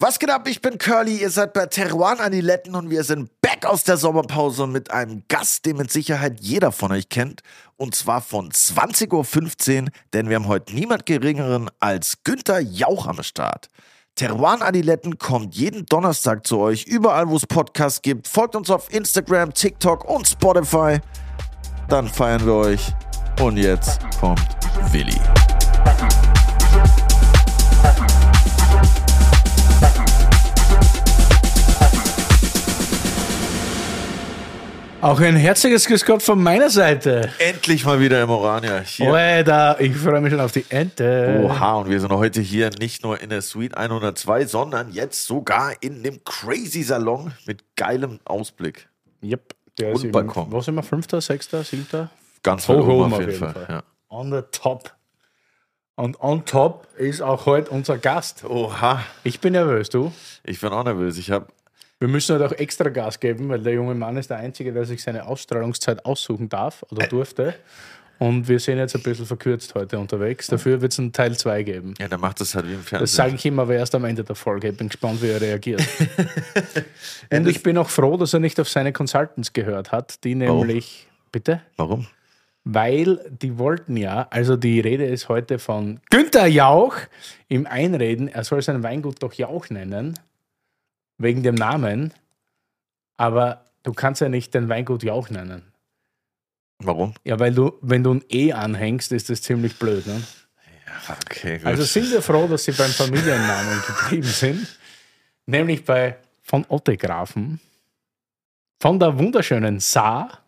Was geht ab? Ich bin Curly, ihr seid bei Teruan Aniletten und wir sind back aus der Sommerpause mit einem Gast, den mit Sicherheit jeder von euch kennt. Und zwar von 20.15 Uhr, denn wir haben heute niemand Geringeren als Günther Jauch am Start. Teruan Adiletten kommt jeden Donnerstag zu euch, überall wo es Podcasts gibt. Folgt uns auf Instagram, TikTok und Spotify. Dann feiern wir euch. Und jetzt kommt Willi. Auch ein herzliches Grüß Gott von meiner Seite. Endlich mal wieder im Orania. Hier. Alter, ich freue mich schon auf die Ente. Oha, und wir sind heute hier nicht nur in der Suite 102, sondern jetzt sogar in dem Crazy Salon mit geilem Ausblick. Yep, der Und Balkon. Was immer, fünfter, sechster, siebter? Ganz Hoch oben auf jeden Fall. Ja. On the top. Und on top ist auch heute unser Gast. Oha, Ich bin nervös, du. ich bin auch nervös. Ich habe Wir müssen halt auch extra Gas geben, weil der junge Mann ist der Einzige, der sich seine Ausstrahlungszeit aussuchen darf oder durfte. Und wir sind jetzt ein bisschen verkürzt heute unterwegs. Dafür wird es einen Teil 2 geben. ja, der macht das halt wie im Fernsehen. Das sage ich ihm aber erst am Ende der Folge. Ich bin gespannt, wie er reagiert. Und ich bin auch froh, dass er nicht auf seine Consultants gehört hat, die nämlich. Bitte? Warum? Weil die wollten ja, also die Rede ist heute von Günther Jauch im Einreden, er soll sein Weingut doch Jauch nennen, wegen dem Namen. Aber du kannst ja nicht dein Weingut Jauch nennen. Warum? Ja, weil du, wenn du ein E anhängst, ist das ziemlich blöd. Ne? Okay, gut. Also sind wir froh, dass sie beim Familiennamen geblieben sind, nämlich bei von Ottegrafen, von der wunderschönen Saar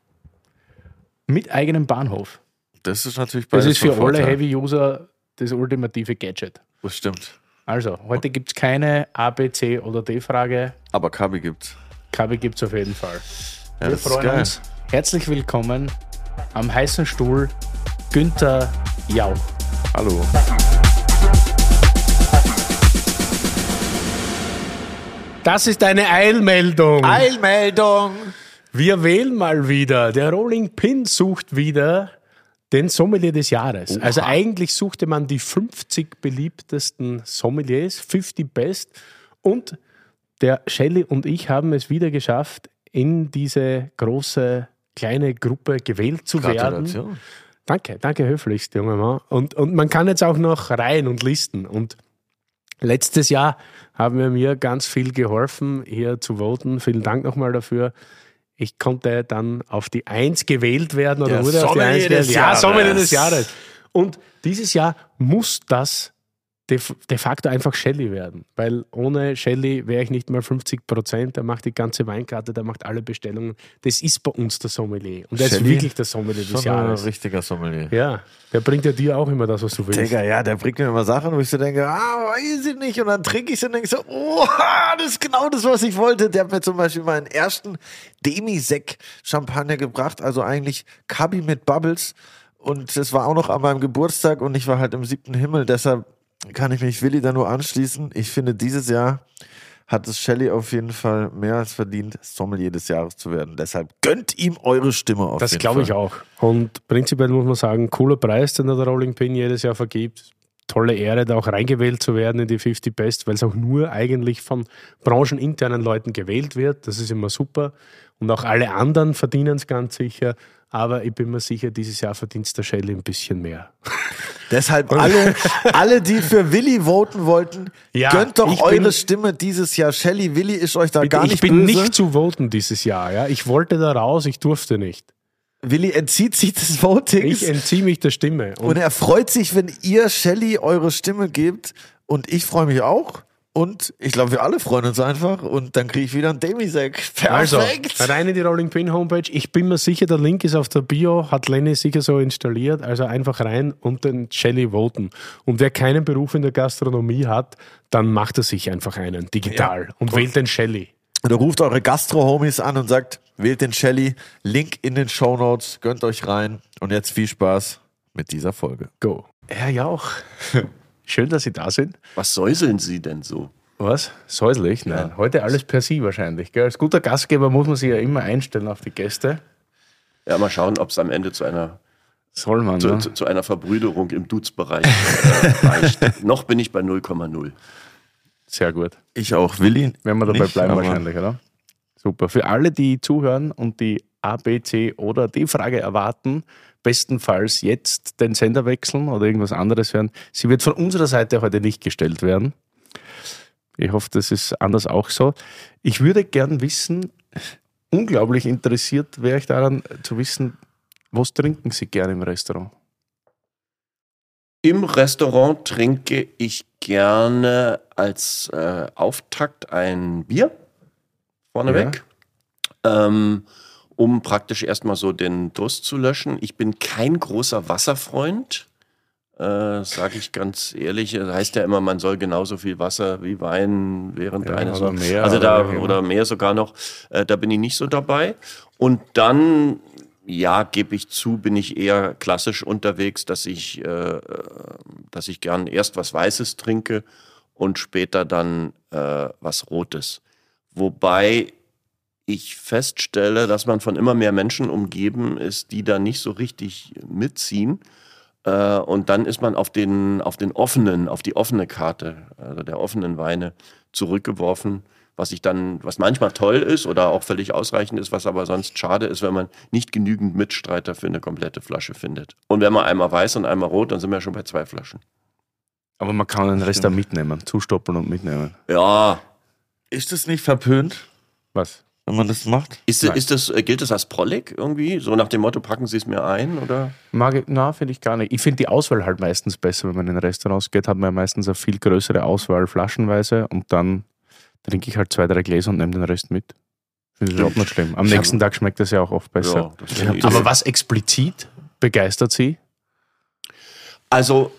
mit eigenem Bahnhof. das ist natürlich Das beides ist für alle. Heavy-User das ultimative Gadget. Das stimmt. Also, heute gibt es keine A, B, C oder D-Frage. Aber Kabi gibt's. Kabel gibt es auf jeden Fall. Ja, wir freuen geil. uns. Herzlich willkommen am heißen Stuhl Günther Jauch. Hallo. Das ist eine Eilmeldung. Eilmeldung! Wir wählen mal wieder. Der Rolling Pin sucht wieder den Sommelier des Jahres. Also eigentlich suchte man die 50 beliebtesten Sommeliers, 50 Best. Und der Shelley und ich haben es wieder geschafft, in diese große kleine Gruppe gewählt zu werden. Danke, danke höflichst, junger Mann. Und, und man kann jetzt auch noch rein und listen. Und letztes Jahr haben wir mir ganz viel geholfen, hier zu voten. Vielen Dank nochmal dafür. Ich konnte dann auf die Eins gewählt werden oder Der wurde auf die Eins gewählt. Ja. Sommelier des Jahres. Und dieses Jahr muss das de, de facto einfach Shelley werden, weil ohne Shelley wäre ich nicht mal 50 Prozent. Der macht die ganze Weinkarte, der macht alle Bestellungen. Das ist bei uns der Sommelier. Und der ist Shelley? wirklich der Sommelier des Schon ein Jahres. richtiger Sommelier. Ja, der bringt ja dir auch immer das, was du willst. Digga, ja, der bringt mir immer Sachen, wo ich so denke, ah, weiß ich nicht. Und dann trinke ich sie und denke so, oh, das ist genau das, was ich wollte. Der hat mir zum Beispiel meinen ersten Demi-Sek-Champagner gebracht, also eigentlich Kabi mit Bubbles. Und das war auch noch an meinem Geburtstag und ich war halt im siebten Himmel. Deshalb kann ich mich Willi da nur anschließen. Ich finde, dieses Jahr hat es Shelley auf jeden Fall mehr als verdient, Sommelier des Jahres zu werden. Deshalb gönnt ihm eure Stimme auf Das glaube ich auch. Und prinzipiell muss man sagen, cooler Preis, den der Rolling Pin jedes Jahr vergibt. Tolle Ehre, da auch reingewählt zu werden in die 50 Best, weil es auch nur eigentlich von brancheninternen Leuten gewählt wird. Das ist immer super. Und auch alle anderen verdienen es ganz sicher. Aber ich bin mir sicher, dieses Jahr verdient der Shelley ein bisschen mehr. Deshalb alle, alle, die für Willi voten wollten, Ja, gönnt doch ich eure bin- Stimme dieses Jahr. Shelly, Willi ist euch da gar ich nicht bin böse. nicht zu voten dieses Jahr. Ja? Ich wollte da raus, ich durfte nicht. Willi entzieht sich des Votings Ich entziehe mich der Stimme. und er freut sich, wenn ihr Shelly eure Stimme gebt und ich freue mich auch. Und ich glaube, wir alle freuen uns einfach und dann kriege ich wieder einen Demisek. Also, Perfekt. rein in die Rolling Pin Homepage. Ich bin mir sicher, der Link ist auf der Bio, hat Lenny sicher so installiert. Also einfach rein und den Shelly voten. Und wer keinen Beruf in der Gastronomie hat, dann macht er sich einfach einen, digital. Und wählt den Shelly. Oder ruft eure Gastro-Homies an und sagt, wählt den Shelly. Link in den Show Notes. Gönnt euch rein. Und jetzt viel Spaß mit dieser Folge. Go. Herr Jauch, schön, dass Sie da sind. Was säuseln Sie denn so? Was? Säuslich? Nein. Heute alles per Sie wahrscheinlich. Gell? Als guter Gastgeber muss man sich ja immer einstellen auf die Gäste. Ja, mal schauen, ob es am Ende zu einer, Soll man, zu, ne? zu, zu einer Verbrüderung im Dutzbereich äh, reicht. Noch bin ich bei 0,0. Sehr gut. Ich auch. Willi? Werden wir dabei nicht, bleiben wahrscheinlich, oder? Super. Für alle, die zuhören und die A, B, C oder D Frage erwarten, bestenfalls jetzt den Sender wechseln oder irgendwas anderes hören. Sie wird von unserer Seite heute nicht gestellt werden. Ich hoffe, das ist anders auch so. Ich würde gern wissen, unglaublich interessiert wäre ich daran zu wissen, was trinken Sie gerne im Restaurant? Im Restaurant trinke ich gerne als äh, Auftakt ein Bier vorneweg, ähm, um praktisch erstmal so den Durst zu löschen. Ich bin kein großer Wasserfreund, äh, sage ich ganz ehrlich. Das heißt ja immer, man soll genauso viel Wasser wie Wein während Ja, eines oder mehr, also oder da immer. oder mehr sogar noch. Äh, da bin ich nicht so dabei. Und dann ja, gebe ich zu, bin ich eher klassisch unterwegs, dass ich, äh, dass ich gern erst was Weißes trinke und später dann äh, was Rotes. Wobei ich feststelle, dass man von immer mehr Menschen umgeben ist, die da nicht so richtig mitziehen. Äh, und dann ist man auf den, auf den offenen, auf die offene Karte, also der offenen Weine zurückgeworfen, was ich dann, was manchmal toll ist oder auch völlig ausreichend ist, was aber sonst schade ist, wenn man nicht genügend Mitstreiter für eine komplette Flasche findet. Und wenn man einmal weiß und einmal rot, dann sind wir schon bei zwei Flaschen. Aber man kann den Rest da mitnehmen, zustoppeln und mitnehmen. Ja. Ist das nicht verpönt, Was? Wenn man das macht? Ist, Nein. ist das, äh, gilt das als Prollig irgendwie? So nach dem Motto, packen Sie es mir ein? Oder? Mag ich, na, finde ich gar nicht. Ich finde die Auswahl halt meistens besser, wenn man in Restaurants geht, hat man ja meistens eine viel größere Auswahl flaschenweise und dann trinke ich halt zwei, drei Gläser und nehme den Rest mit. Finde ich überhaupt nicht schlimm. Am Ich nächsten Tag schmeckt das ja auch oft besser. Ja, Aber was explizit begeistert Sie? Also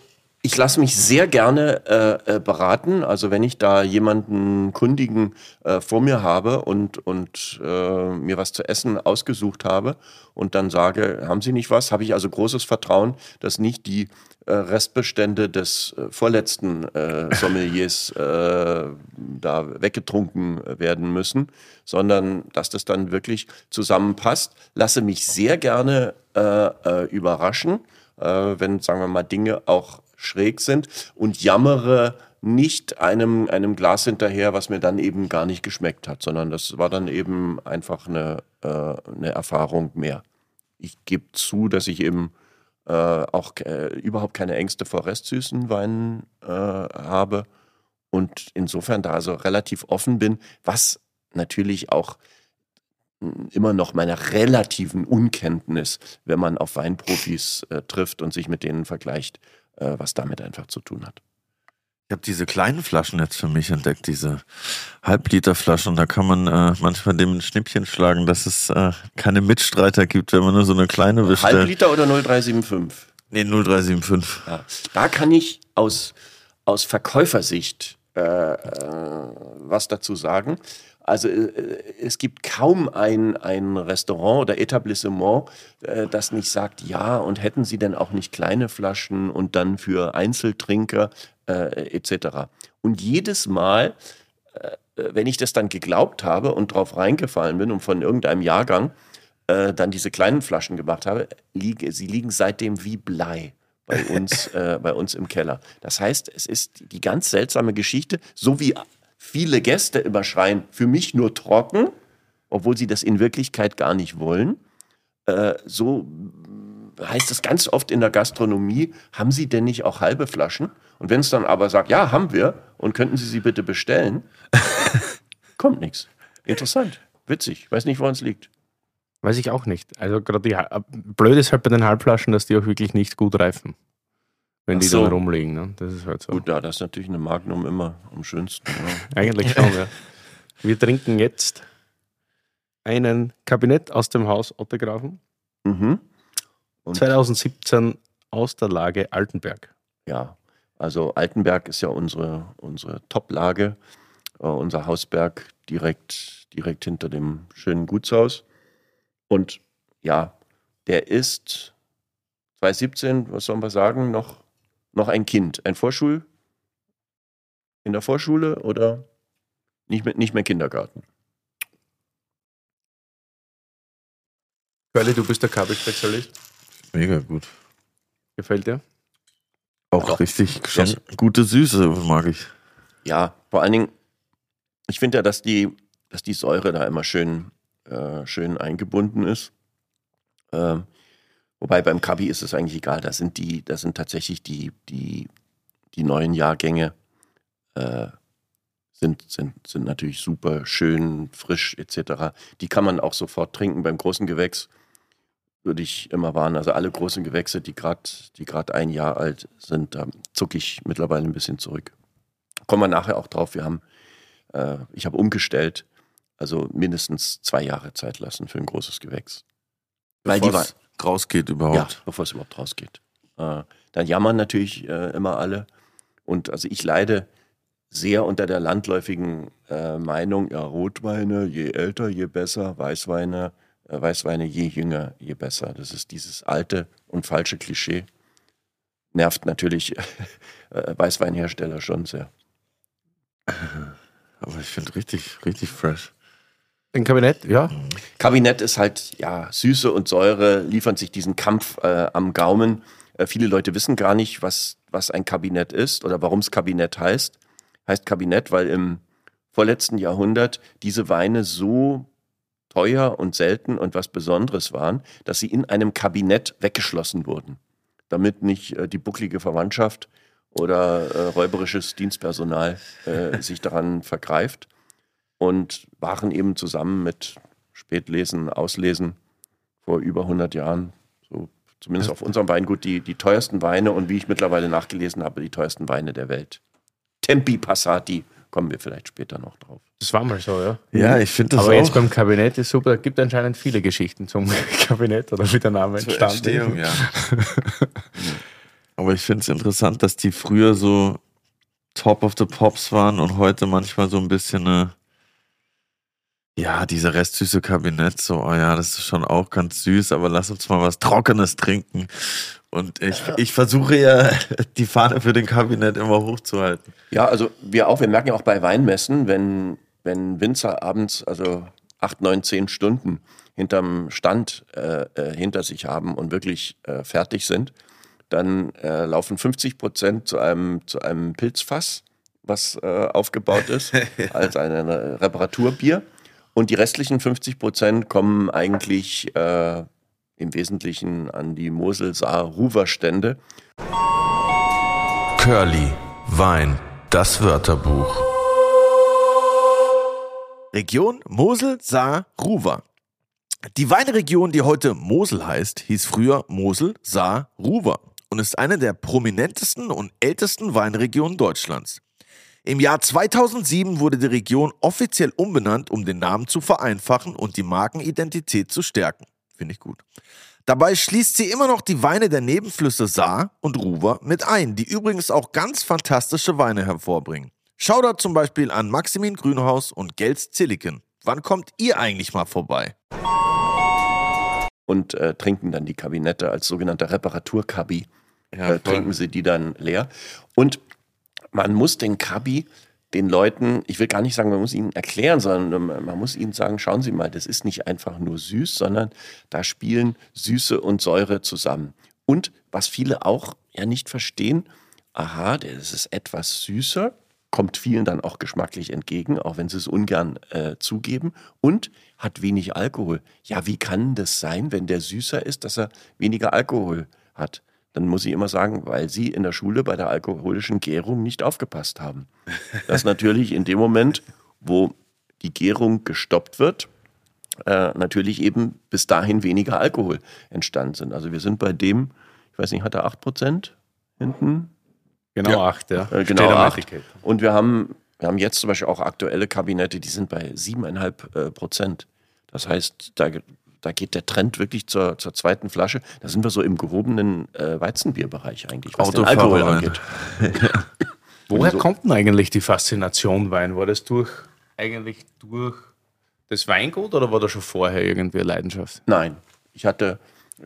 ich lasse mich sehr gerne äh, äh, beraten. Also wenn ich da jemanden Kundigen äh, vor mir habe und, und äh, mir was zu essen ausgesucht habe und dann sage, haben Sie nicht was, habe ich also großes Vertrauen, dass nicht die äh, Restbestände des äh, vorletzten äh, Sommeliers äh, da weggetrunken werden müssen, sondern dass das dann wirklich zusammenpasst. Lasse mich sehr gerne äh, überraschen wenn, sagen wir mal, Dinge auch schräg sind und jammere nicht einem, einem Glas hinterher, was mir dann eben gar nicht geschmeckt hat, sondern das war dann eben einfach eine, äh, eine Erfahrung mehr. Ich gebe zu, dass ich eben äh, auch äh, überhaupt keine Ängste vor restsüßen Weinen äh, habe und insofern da also relativ offen bin, was natürlich auch immer noch meiner relativen Unkenntnis, wenn man auf Weinprofis äh, trifft und sich mit denen vergleicht, äh, was damit einfach zu tun hat. Ich habe diese kleinen Flaschen jetzt für mich entdeckt, diese Halbliterflaschen. Da kann man äh, manchmal dem ein Schnippchen schlagen, dass es äh, keine Mitstreiter gibt, wenn man nur so eine kleine Halb bestellt. Liter oder 0,375? Nee, 0375. Ja. Da kann ich aus, aus Verkäufersicht äh, äh, was dazu sagen. Also äh, es gibt kaum ein, ein Restaurant oder Etablissement, äh, das nicht sagt, ja, und hätten Sie denn auch nicht kleine Flaschen und dann für Einzeltrinker äh, etc. Und jedes Mal, äh, wenn ich das dann geglaubt habe und drauf reingefallen bin und von irgendeinem Jahrgang äh, dann diese kleinen Flaschen gemacht habe, liege, sie liegen seitdem wie Blei bei uns, äh, bei uns im Keller. Das heißt, es ist die ganz seltsame Geschichte, so wie viele Gäste immer schreien, für mich nur trocken, obwohl sie das in Wirklichkeit gar nicht wollen. Äh, so heißt es ganz oft in der Gastronomie, haben Sie denn nicht auch halbe Flaschen? Und wenn es dann aber sagt, ja, haben wir, und könnten Sie sie bitte bestellen, kommt nichts. Interessant, witzig, weiß nicht, woran es liegt. Weiß ich auch nicht. Also gerade die Ha- blöd ist halt bei den Halbflaschen, dass die auch wirklich nicht gut reifen. Wenn Ach die so. dann rumliegen. Ne? Das ist halt so. Gut, ja, das ist natürlich eine Magnum immer am schönsten. Ja. Eigentlich schon, ja. Wir trinken jetzt einen Kabinett aus dem Haus Ottegrafen. Mhm. Und 2017 aus der Lage Altenberg. ja, also Altenberg ist ja unsere, unsere Top-Lage, äh, unser Hausberg direkt, direkt hinter dem schönen Gutshaus. Und ja, der ist 2017, was sollen wir sagen, noch, noch ein Kind, ein Vorschul, in der Vorschule oder nicht mehr, nicht mehr Kindergarten. Curly, du bist der Kabelspezialist. Mega gut. Gefällt dir? Auch Doch. richtig Sehr schon gute Süße mag ich. Ja, vor allen Dingen, ich finde ja, dass die, dass die Säure da immer schön, äh, schön eingebunden ist. Ähm, wobei beim Kabi ist es eigentlich egal. Da sind die, da sind tatsächlich die, die, die neuen Jahrgänge äh, sind, sind, sind natürlich super schön, frisch etc. Die kann man auch sofort trinken. Beim großen Gewächs würde ich immer warnen. Also alle großen Gewächse, die gerade die grad ein Jahr alt sind, da zucke ich mittlerweile ein bisschen zurück. Kommen wir nachher auch drauf. Wir haben, äh, ich habe umgestellt, also mindestens zwei Jahre Zeit lassen für ein großes Gewächs. Weil die die rausgeht überhaupt. Ja, bevor es überhaupt rausgeht. Äh, dann jammern natürlich äh, immer alle. Und also ich leide sehr unter der landläufigen äh, Meinung, ja, Rotweine, je älter, je besser, Weißweine, äh, Weißweine, je jünger, je besser. Das ist dieses alte und falsche Klischee. Nervt natürlich äh, Weißweinhersteller schon sehr. Aber ich finde richtig, richtig fresh. Ein Kabinett, ja. Kabinett ist halt, ja, Süße und Säure liefern sich diesen Kampf äh, am Gaumen. Äh, viele Leute wissen gar nicht, was, was ein Kabinett ist oder warum es Kabinett heißt. Heißt Kabinett, weil im vorletzten Jahrhundert diese Weine so teuer und selten und was Besonderes waren, dass sie in einem Kabinett weggeschlossen wurden, damit nicht äh, die bucklige Verwandtschaft oder äh, räuberisches Dienstpersonal äh, sich daran vergreift und waren eben zusammen mit Spätlesen, Auslesen vor über 100 Jahren, so zumindest auf unserem Weingut, die, die teuersten Weine und wie ich mittlerweile nachgelesen habe, die teuersten Weine der Welt. Tempi Passati, kommen wir vielleicht später noch drauf. Das war mal so, ja. Ja, ich finde das Aber auch. jetzt beim Kabinett ist super. Es gibt anscheinend viele Geschichten zum Kabinett oder wie der Name Zur entstanden Entstehung, ja. Aber ich finde es interessant, dass die früher so Top of the Pops waren und heute manchmal so ein bisschen eine, ja, diese restsüße Kabinett, so, oh ja, das ist schon auch ganz süß, aber lass uns mal was Trockenes trinken. Und ich, ich versuche ja, die Fahne für den Kabinett immer hochzuhalten. Ja, also wir auch, wir merken ja auch bei Weinmessen, wenn, wenn Winzer abends, also acht, neun, zehn Stunden hinterm Stand äh, äh, hinter sich haben und wirklich äh, fertig sind, dann äh, laufen 50 Prozent zu einem, zu einem Pilzfass, was äh, aufgebaut ist, als ein Reparaturbier. Und die restlichen 50 Prozent kommen eigentlich äh, im Wesentlichen an die Mosel-Saar-Ruwer-Stände. Curly, Wein, das Wörterbuch. Region Mosel, Saar, Ruwer. Die Weinregion, die heute Mosel heißt, hieß früher Mosel, Saar, Ruwer und ist eine der prominentesten und ältesten Weinregionen Deutschlands. Im Jahr 2007 wurde die Region offiziell umbenannt, um den Namen zu vereinfachen und die Markenidentität zu stärken. Finde ich gut. Dabei schließt sie immer noch die Weine der Nebenflüsse Saar und Ruwer mit ein, die übrigens auch ganz fantastische Weine hervorbringen. Shoutout zum Beispiel an Maximin Grünhaus und Gels Zilliken. Wann kommt ihr eigentlich mal vorbei? und äh, trinken dann die Kabinette als sogenannter Reparaturkabi. Ja, äh, trinken sie die dann leer. Und man muss den Kabi den Leuten, ich will gar nicht sagen, man muss ihnen erklären, sondern man muss ihnen sagen, schauen Sie mal, das ist nicht einfach nur süß, sondern da spielen Süße und Säure zusammen. Und was viele auch ja nicht verstehen, aha, das ist etwas süßer, kommt vielen dann auch geschmacklich entgegen, auch wenn sie es ungern äh, zugeben und hat wenig Alkohol. Ja, wie kann das sein, wenn der süßer ist, dass er weniger Alkohol hat? Dann muss ich immer sagen, weil sie in der Schule bei der alkoholischen Gärung nicht aufgepasst haben. Dass natürlich in dem Moment, wo die Gärung gestoppt wird, äh, natürlich eben bis dahin weniger Alkohol entstanden sind. Also wir sind bei dem, ich weiß nicht, hat er 8% hinten? Genau, acht, ja. Äh, genau, am acht. Etikett. Und wir haben, wir haben jetzt zum Beispiel auch aktuelle Kabinette, die sind bei siebeneinhalb äh, Prozent. Das heißt, da, da geht der Trend wirklich zur, zur zweiten Flasche. Da sind wir so im gehobenen äh, Weizenbierbereich eigentlich, was den Alkohol angeht. Woher so- kommt denn eigentlich die Faszination Wein? War das durch eigentlich durch das Weingut oder war da schon vorher irgendwie eine Leidenschaft? Nein, ich hatte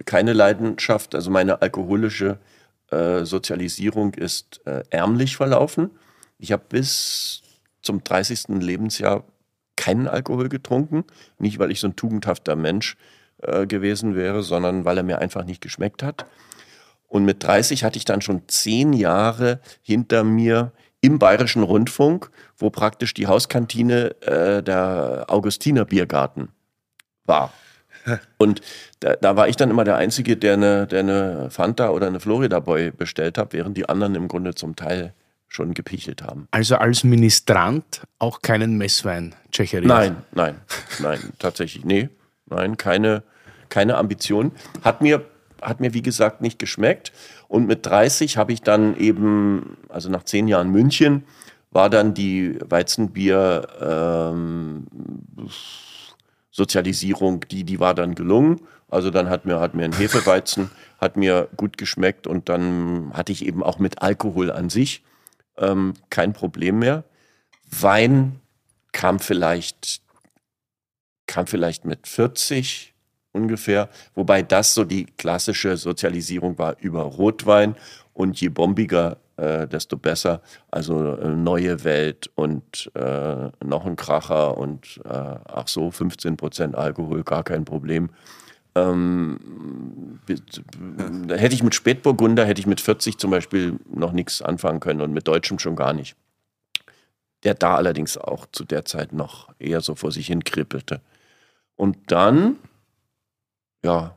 keine Leidenschaft. Also meine alkoholische äh, Sozialisierung ist äh, ärmlich verlaufen. Ich habe bis zum 30. Lebensjahr keinen Alkohol getrunken. Nicht, weil ich so ein tugendhafter Mensch äh, gewesen wäre, sondern weil er mir einfach nicht geschmeckt hat. Und mit 30 hatte ich dann schon zehn Jahre hinter mir im Bayerischen Rundfunk, wo praktisch die Hauskantine äh, der Augustiner Biergarten war. Und da, da, war ich dann immer der Einzige, der eine, der eine Fanta oder eine Florida Boy bestellt hat, während die anderen im Grunde zum Teil schon gepichelt haben. Also als Ministrant auch keinen Messwein tschecheriert? Nein, nein, nein, tatsächlich, nee, nein, keine, keine Ambition. Hat mir, hat mir, wie gesagt, nicht geschmeckt. Und mit 30 habe ich dann eben, also nach zehn Jahren München, war dann die Weizenbier ähm, Sozialisierung, die, die war dann gelungen. Also dann hat mir, hat mir ein Hefeweizen, hat mir gut geschmeckt und dann hatte ich eben auch mit Alkohol an sich ähm, kein Problem mehr. Wein kam vielleicht, kam vielleicht mit 40 ungefähr, wobei das so die klassische Sozialisierung war über Rotwein und je bombiger, äh, desto besser. Also äh, neue Welt und äh, noch ein Kracher und äh, ach so, 15 Prozent Alkohol, gar kein Problem. Ähm, da hätte ich mit Spätburgunder, hätte ich mit 40 zum Beispiel noch nichts anfangen können und mit Deutschem schon gar nicht. Der da allerdings auch zu der Zeit noch eher so vor sich hin kribbelte. Und dann ja,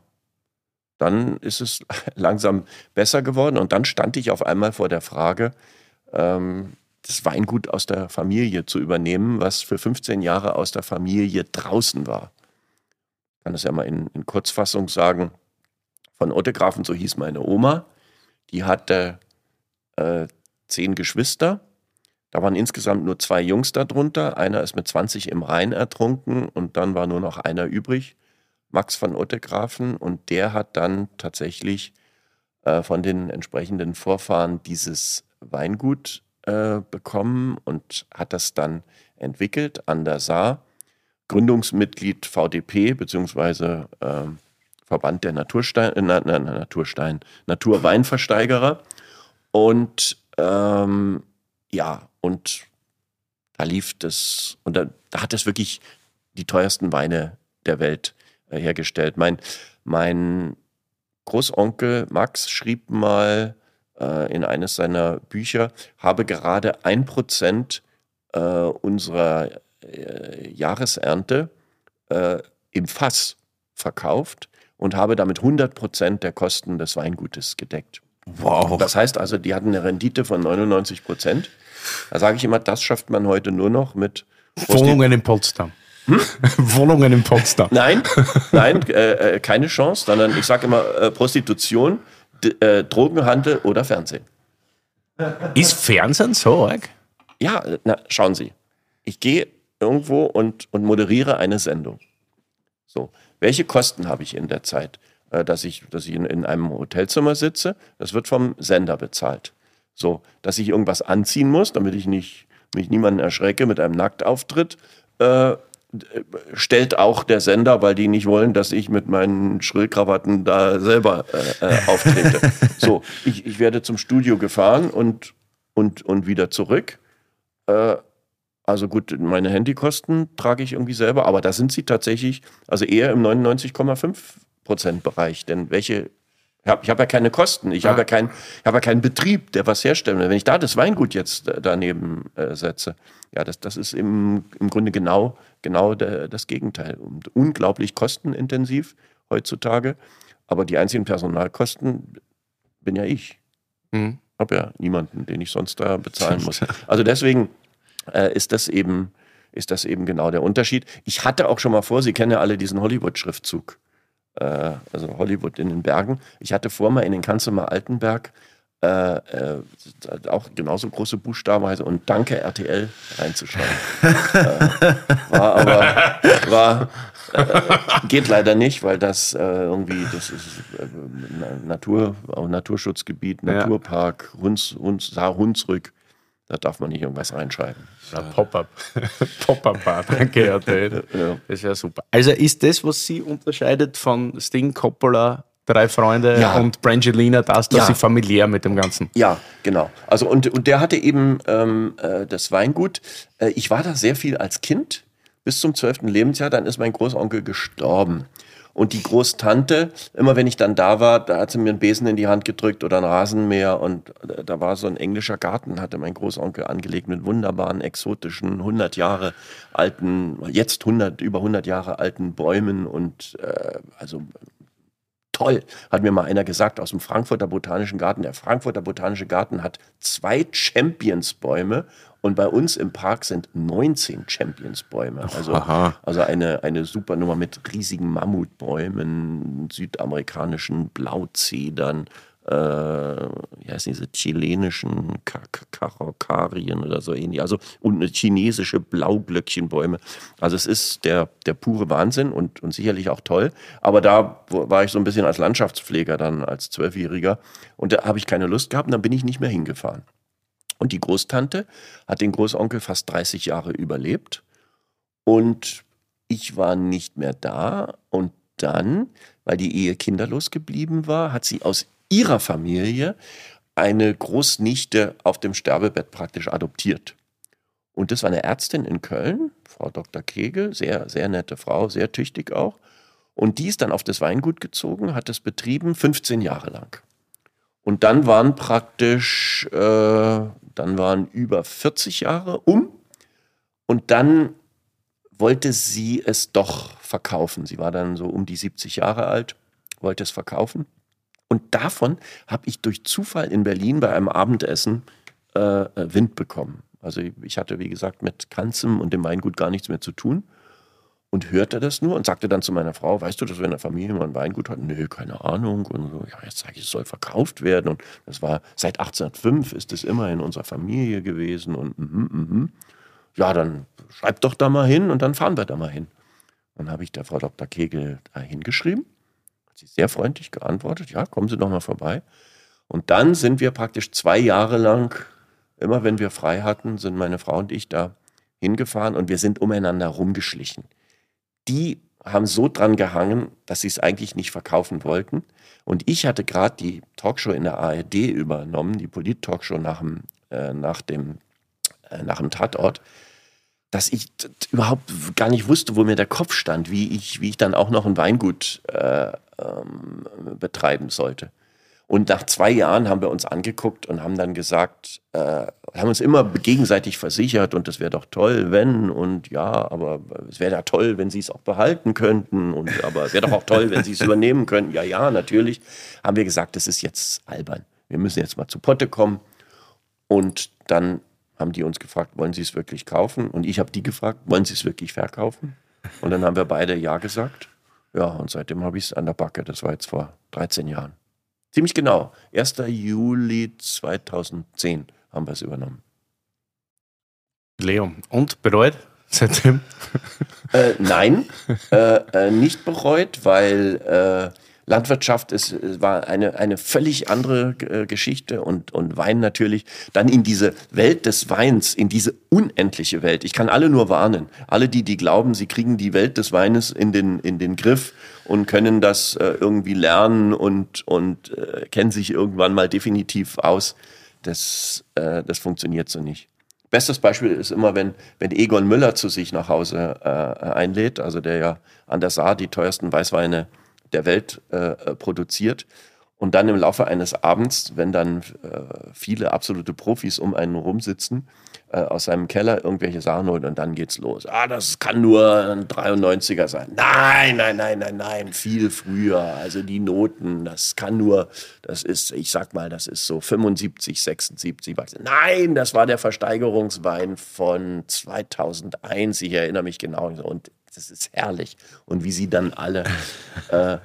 dann ist es langsam besser geworden. Und dann stand ich auf einmal vor der Frage, ähm, das Weingut aus der Familie zu übernehmen, was für 15 Jahre aus der Familie draußen war. Kann das ja mal in, in Kurzfassung sagen. Von Ottegrafen, so hieß meine Oma, die hatte äh, zehn Geschwister. Da waren insgesamt nur zwei Jungs darunter. Einer ist mit 20 im Rhein ertrunken und dann war nur noch einer übrig. Max von Ottegrafen und der hat dann tatsächlich äh, von den entsprechenden Vorfahren dieses Weingut äh, bekommen und hat das dann entwickelt an der Saar. Gründungsmitglied VDP beziehungsweise äh, Verband der Naturstein, äh, na, na, Naturstein, Naturweinversteigerer. Und ähm, ja, und da lief das, und da, da hat es wirklich die teuersten Weine der Welt äh, hergestellt. Mein, mein Großonkel Max schrieb mal äh, in eines seiner Bücher, habe gerade ein Prozent äh, unserer äh, Jahresernte äh, im Fass verkauft und habe damit 100 Prozent der Kosten des Weingutes gedeckt. Wow. Das heißt also, die hatten eine Rendite von 99 Prozent. Da sage ich immer, das schafft man heute nur noch mit Wohnungen in Potsdam. Hm? Wohnungen in Potsdam. Nein, nein, äh, äh, keine Chance, sondern ich sage immer äh, Prostitution, äh, Drogenhandel oder Fernsehen. Ist Fernsehen so arg? Ja, na, schauen Sie. Ich gehe irgendwo und, und moderiere eine Sendung. So, welche Kosten habe ich in der Zeit, äh, dass ich, dass ich in, in einem Hotelzimmer sitze? Das wird vom Sender bezahlt. So, dass ich irgendwas anziehen muss, damit ich nicht mich niemanden erschrecke mit einem Nacktauftritt, äh, stellt auch der Sender, weil die nicht wollen, dass ich mit meinen Schrillkrawatten da selber äh, äh, auftrete. so, ich, ich werde zum Studio gefahren und, und, und wieder zurück. Äh, also gut, meine Handykosten trage ich irgendwie selber, aber da sind sie tatsächlich, also eher im 99,5 Prozent Bereich. Denn welche ich habe hab ja keine Kosten, ich ja. habe ja, kein, hab ja keinen Betrieb, der was herstellen will. Wenn ich da das Weingut jetzt daneben äh, setze, ja, das, das ist im, im Grunde genau, genau der, das Gegenteil. Und unglaublich kostenintensiv heutzutage. Aber die einzigen Personalkosten bin ja ich. Mhm. Habe ja niemanden, den ich sonst da bezahlen muss. Also deswegen äh, ist das eben ist das eben genau der Unterschied. Ich hatte auch schon mal vor, Sie kennen ja alle diesen Hollywood-Schriftzug äh, also Hollywood in den Bergen. Ich hatte vor, mal in den Kanzler Altenberg äh, äh, auch genauso große Buchstaben also und Danke RTL reinzuschreiben. äh, war aber war, äh, geht leider nicht, weil das äh, irgendwie das ist Natur Naturschutzgebiet, Naturpark, Huns, Huns, Hunsrück. Da darf man nicht irgendwas reinschreiben. Pop-up. Pop-up-Bar, danke, RTL. ja. Das wäre super. Also ist das, was Sie unterscheidet von Sting, Coppola, Drei Freunde ja. und Brangelina, das, dass ja. sie familiär mit dem Ganzen. Ja, genau. Also und, und der hatte eben ähm, äh, das Weingut. Äh, ich war da sehr viel als Kind bis zum zwölften Lebensjahr. Dann ist mein Großonkel gestorben. Und die Großtante, immer wenn ich dann da war, da hat sie mir einen Besen in die Hand gedrückt oder ein Rasenmäher und da war so ein englischer Garten, hatte mein Großonkel angelegt mit wunderbaren, exotischen, 100 Jahre alten, jetzt 100, über 100 Jahre alten Bäumen und äh, also toll, hat mir mal einer gesagt aus dem Frankfurter Botanischen Garten. Der Frankfurter Botanische Garten hat zwei Championsbäume und bei uns im Park sind 19 Championsbäume. Also, also eine, eine super Nummer mit riesigen Mammutbäumen, südamerikanischen Blauzedern, äh, wie heißen diese chilenischen Karokarien oder so ähnlich. Also und chinesische Blauglöckchenbäume. Also es ist der, der pure Wahnsinn und, und sicherlich auch toll. Aber da war ich so ein bisschen als Landschaftspfleger dann als Zwölfjähriger und da habe ich keine Lust gehabt und dann bin ich nicht mehr hingefahren. Und die Großtante hat den Großonkel fast 30 Jahre überlebt. Und ich war nicht mehr da. Und dann, weil die Ehe kinderlos geblieben war, hat sie aus ihrer Familie eine Großnichte auf dem Sterbebett praktisch adoptiert. Und das war eine Ärztin in Köln, Frau Dr. Kegel, sehr, sehr nette Frau, sehr tüchtig auch. Und die ist dann auf das Weingut gezogen, hat es betrieben, 15 Jahre lang. Und dann waren praktisch, äh, dann waren über 40 Jahre um und dann wollte sie es doch verkaufen. Sie war dann so um die 70 Jahre alt, wollte es verkaufen. Und davon habe ich durch Zufall in Berlin bei einem Abendessen äh, äh Wind bekommen. Also ich hatte, wie gesagt, mit Kanzem und dem Weingut gar nichts mehr zu tun und hörte das nur und sagte dann zu meiner Frau, weißt du, dass wir in der Familie mal ein Weingut hatten? Nö, keine Ahnung. Und so, ja, jetzt sage ich, es soll verkauft werden. Und das war seit 1805 ist es immer in unserer Familie gewesen. Und mhm, mhm. ja, dann schreib doch da mal hin und dann fahren wir da mal hin. Dann habe ich der Frau Dr. Kegel da hingeschrieben. Hat sie sehr freundlich geantwortet, ja, kommen Sie doch mal vorbei. Und dann sind wir praktisch zwei Jahre lang, immer wenn wir frei hatten, sind meine Frau und ich da hingefahren und wir sind umeinander rumgeschlichen die haben so dran gehangen, dass sie es eigentlich nicht verkaufen wollten. Und ich hatte gerade die Talkshow in der ARD übernommen, die Polit-Talkshow nach dem, äh, nach, äh, nach dem Tatort, dass ich überhaupt gar nicht wusste, wo mir der Kopf stand, wie ich, wie ich dann auch noch ein Weingut äh, ähm, betreiben sollte. Und nach zwei Jahren haben wir uns angeguckt und haben dann gesagt, äh, haben uns immer gegenseitig versichert und das wäre doch toll, wenn und ja, aber es wäre ja toll, wenn sie es auch behalten könnten und aber es wäre doch auch toll, wenn sie es übernehmen könnten. Ja, ja, natürlich. Haben wir gesagt, das ist jetzt albern. Wir müssen jetzt mal zu Potte kommen. Und dann haben die uns gefragt, wollen sie es wirklich kaufen? Und ich habe die gefragt, wollen sie es wirklich verkaufen? Und dann haben wir beide ja gesagt. Ja, und seitdem habe ich es an der Backe. Das war jetzt vor 13 Jahren. Ziemlich genau. 1. Juli 2010 haben wir es übernommen. Leo, und bereut seitdem? Äh, nein, äh, äh, nicht bereut, weil äh, Landwirtschaft ist, war eine, eine völlig andere äh, Geschichte und, und Wein natürlich. Dann in diese Welt des Weins, in diese unendliche Welt. Ich kann alle nur warnen. Alle, die, die glauben, sie kriegen die Welt des Weines in den, in den Griff und können das äh, irgendwie lernen und, und äh, kennen sich irgendwann mal definitiv aus. Das, äh, das funktioniert so nicht. Bestes Beispiel ist immer, wenn, wenn Egon Müller zu sich nach Hause äh, einlädt, also der ja an der Saar die teuersten Weißweine der Welt äh, produziert. Und dann im Laufe eines Abends, wenn dann äh, viele absolute Profis um einen rumsitzen, äh, aus seinem Keller irgendwelche Sachen holt und dann geht's los. Ah, das kann nur ein 93er sein. Nein, nein, nein, nein, nein, viel früher. Also die Noten, das kann nur, das ist, ich sag mal, das ist so 75, 76. Nein, das war der Versteigerungswein von 2001. Ich erinnere mich genau. Und das ist herrlich. Und wie sie dann alle, äh,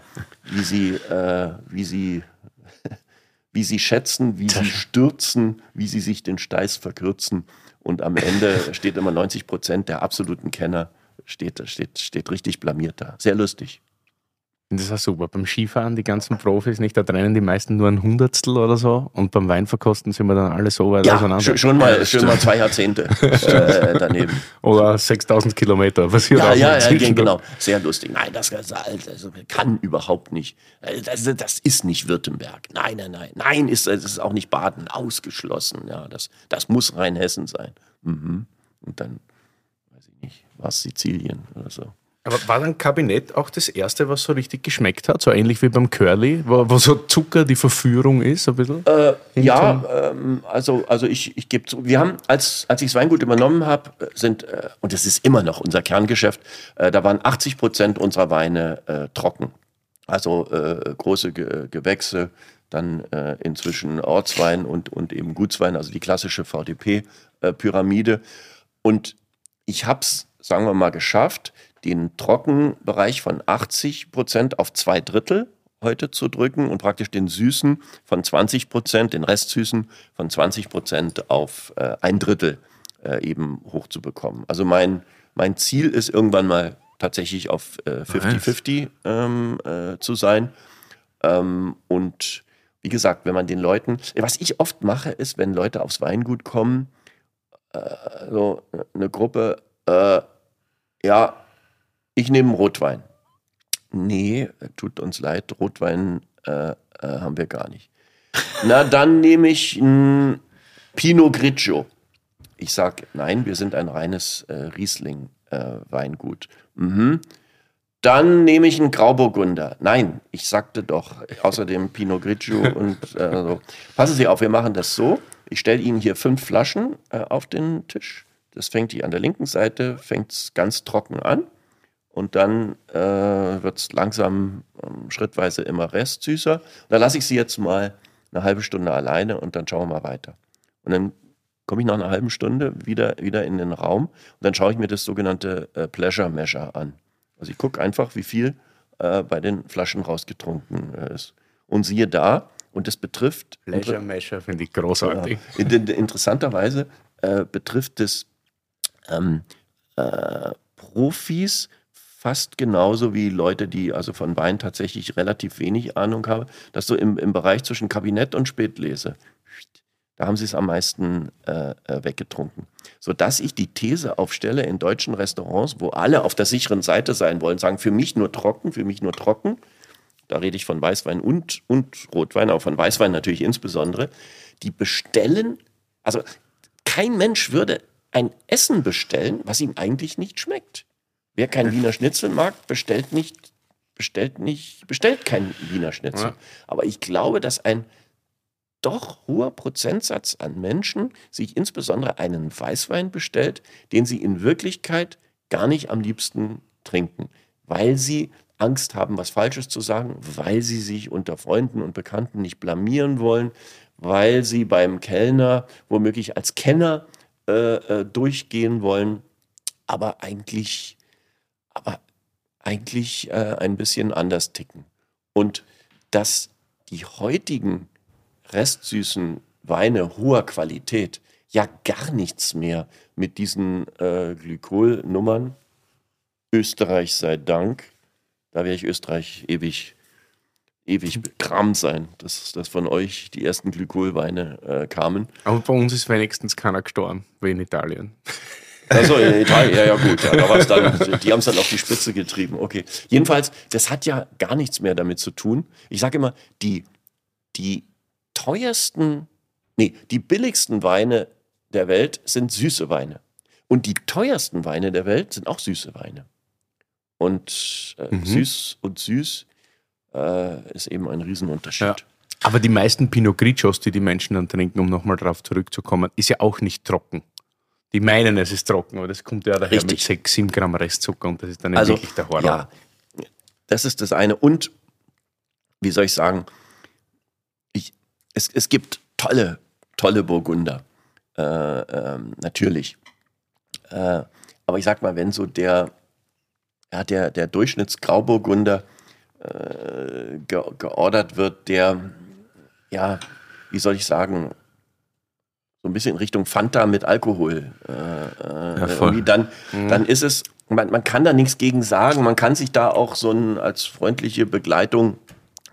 wie sie, äh, wie sie, wie sie schätzen, wie sie stürzen, wie sie sich den Steiß verkürzen. Und am Ende steht immer 90 Prozent der absoluten Kenner, steht, steht, steht richtig blamiert da. Sehr lustig das ist auch super. Beim Skifahren, die ganzen Profis, nicht, da trennen die meisten nur ein Hundertstel oder so und beim Weinverkosten sind wir dann alle so weit ja, auseinander. Schon, schon, mal, schon mal zwei Jahrzehnte äh, daneben. Oder 6000 Kilometer. Was hier ja, ja, ja, genau. Sehr lustig. Nein, das, also, kann überhaupt nicht. Äh, das, das, ist nicht Württemberg. Nein, nein, nein. Nein, ist, das ist auch nicht Baden. Ausgeschlossen. Ja, das, das muss Rheinhessen sein. Mhm. Und dann, weiß ich nicht, war es Sizilien oder so. Aber war dann Kabinett auch das erste, was so richtig geschmeckt hat? So ähnlich wie beim Curly, wo, wo so Zucker die Verführung ist, ein bisschen? Äh, ja, ähm, also, also ich, ich gebe zu, wir haben, als, als ich das Weingut übernommen habe, sind, äh, und das ist immer noch unser Kerngeschäft, äh, da waren 80 Prozent unserer Weine äh, trocken. Also äh, große Ge Gewächse, dann äh, inzwischen Ortswein und, und eben Gutswein, also die klassische VDP-Pyramide. und ich habe es, sagen wir mal, geschafft, den Trockenbereich von 80 Prozent auf zwei Drittel heute zu drücken und praktisch den Süßen von 20 Prozent, den Rest Süßen von 20 Prozent auf äh, ein Drittel äh, eben hochzubekommen. Also mein, mein Ziel ist irgendwann mal tatsächlich auf 50-50 äh, ähm, äh, zu sein. Ähm, und wie gesagt, wenn man den Leuten, was ich oft mache, ist, wenn Leute aufs Weingut kommen, äh, so eine Gruppe, äh, ja, ich nehme Rotwein. Nee, tut uns leid, Rotwein äh, äh, haben wir gar nicht. Na, dann nehme ich ein Pinot Grigio. Ich sage, nein, wir sind ein reines äh, Riesling-Weingut. Äh, mhm. Dann nehme ich einen Grauburgunder. Nein, ich sagte doch, außerdem Pinot Grigio und äh, so. Passen Sie auf, wir machen das so. Ich stelle Ihnen hier fünf Flaschen äh, auf den Tisch. Das fängt hier an der linken Seite, fängt ganz trocken an und dann äh, wird es langsam ähm, schrittweise immer restsüßer. Da lasse ich sie jetzt mal eine halbe Stunde alleine und dann schauen wir mal weiter. Und dann komme ich nach einer halben Stunde wieder, wieder in den Raum und dann schaue ich mir das sogenannte äh, Pleasure Measure an. Also ich gucke einfach, wie viel äh, bei den Flaschen rausgetrunken äh, ist. Und siehe da, und das betrifft. Pleasure Measure finde ich großartig. In, in, interessanterweise äh, betrifft es ähm, äh, Profis, fast genauso wie Leute, die also von Wein tatsächlich relativ wenig Ahnung haben, dass so im, im Bereich zwischen Kabinett und Spätlese, da haben sie es am meisten äh, äh, weggetrunken. Sodass ich die These aufstelle in deutschen Restaurants, wo alle auf der sicheren Seite sein wollen, sagen, für mich nur trocken, für mich nur trocken. Da rede ich von Weißwein und, und Rotwein, aber von Weißwein natürlich insbesondere. Die bestellen, also kein Mensch würde ein Essen bestellen, was ihm eigentlich nicht schmeckt. Wer kein Wiener Schnitzel mag, bestellt nicht, bestellt nicht, bestellt kein Wiener Schnitzel. Ja. Aber ich glaube, dass ein doch hoher Prozentsatz an Menschen sich insbesondere einen Weißwein bestellt, den sie in Wirklichkeit gar nicht am liebsten trinken, weil sie Angst haben, was Falsches zu sagen, weil sie sich unter Freunden und Bekannten nicht blamieren wollen, weil sie beim Kellner womöglich als Kenner äh, äh, durchgehen wollen, aber eigentlich aber eigentlich äh, ein bisschen anders ticken. Und dass die heutigen restsüßen Weine hoher Qualität ja gar nichts mehr mit diesen äh, Glykolnummern, Österreich sei Dank, da werde ich Österreich ewig, ewig bekramt sein, dass, dass von euch die ersten Glykolweine äh, kamen. Aber bei uns ist wenigstens keiner gestorben, wie in Italien. Also in Italien, ja, ja gut, ja, da war's dann, die haben es dann auf die Spitze getrieben. Okay. Jedenfalls, das hat ja gar nichts mehr damit zu tun. Ich sage immer, die, die teuersten, nee, die billigsten Weine der Welt sind süße Weine. Und die teuersten Weine der Welt sind auch süße Weine. Und äh, mhm. süß und süß äh, ist eben ein Riesenunterschied. Ja. Aber die meisten Pinot Grigios, die die Menschen dann trinken, um nochmal darauf zurückzukommen, ist ja auch nicht trocken. Die meinen, es ist trocken, aber das kommt ja daher Richtig. mit 6, 7 Gramm Restzucker und das ist dann also, wirklich der Horror. Ja, das ist das eine. Und, wie soll ich sagen, ich, es, es gibt tolle, tolle Burgunder. Äh, äh, natürlich. Äh, aber ich sag mal, wenn so der, ja, der, der Durchschnittsgrauburgunder äh, ge geordert wird, der, ja, wie soll ich sagen, so ein bisschen in Richtung Fanta mit Alkohol. Äh, äh ja, voll. dann, mhm. dann ist es, man, man kann da nichts gegen sagen, man kann sich da auch so ein, als freundliche Begleitung,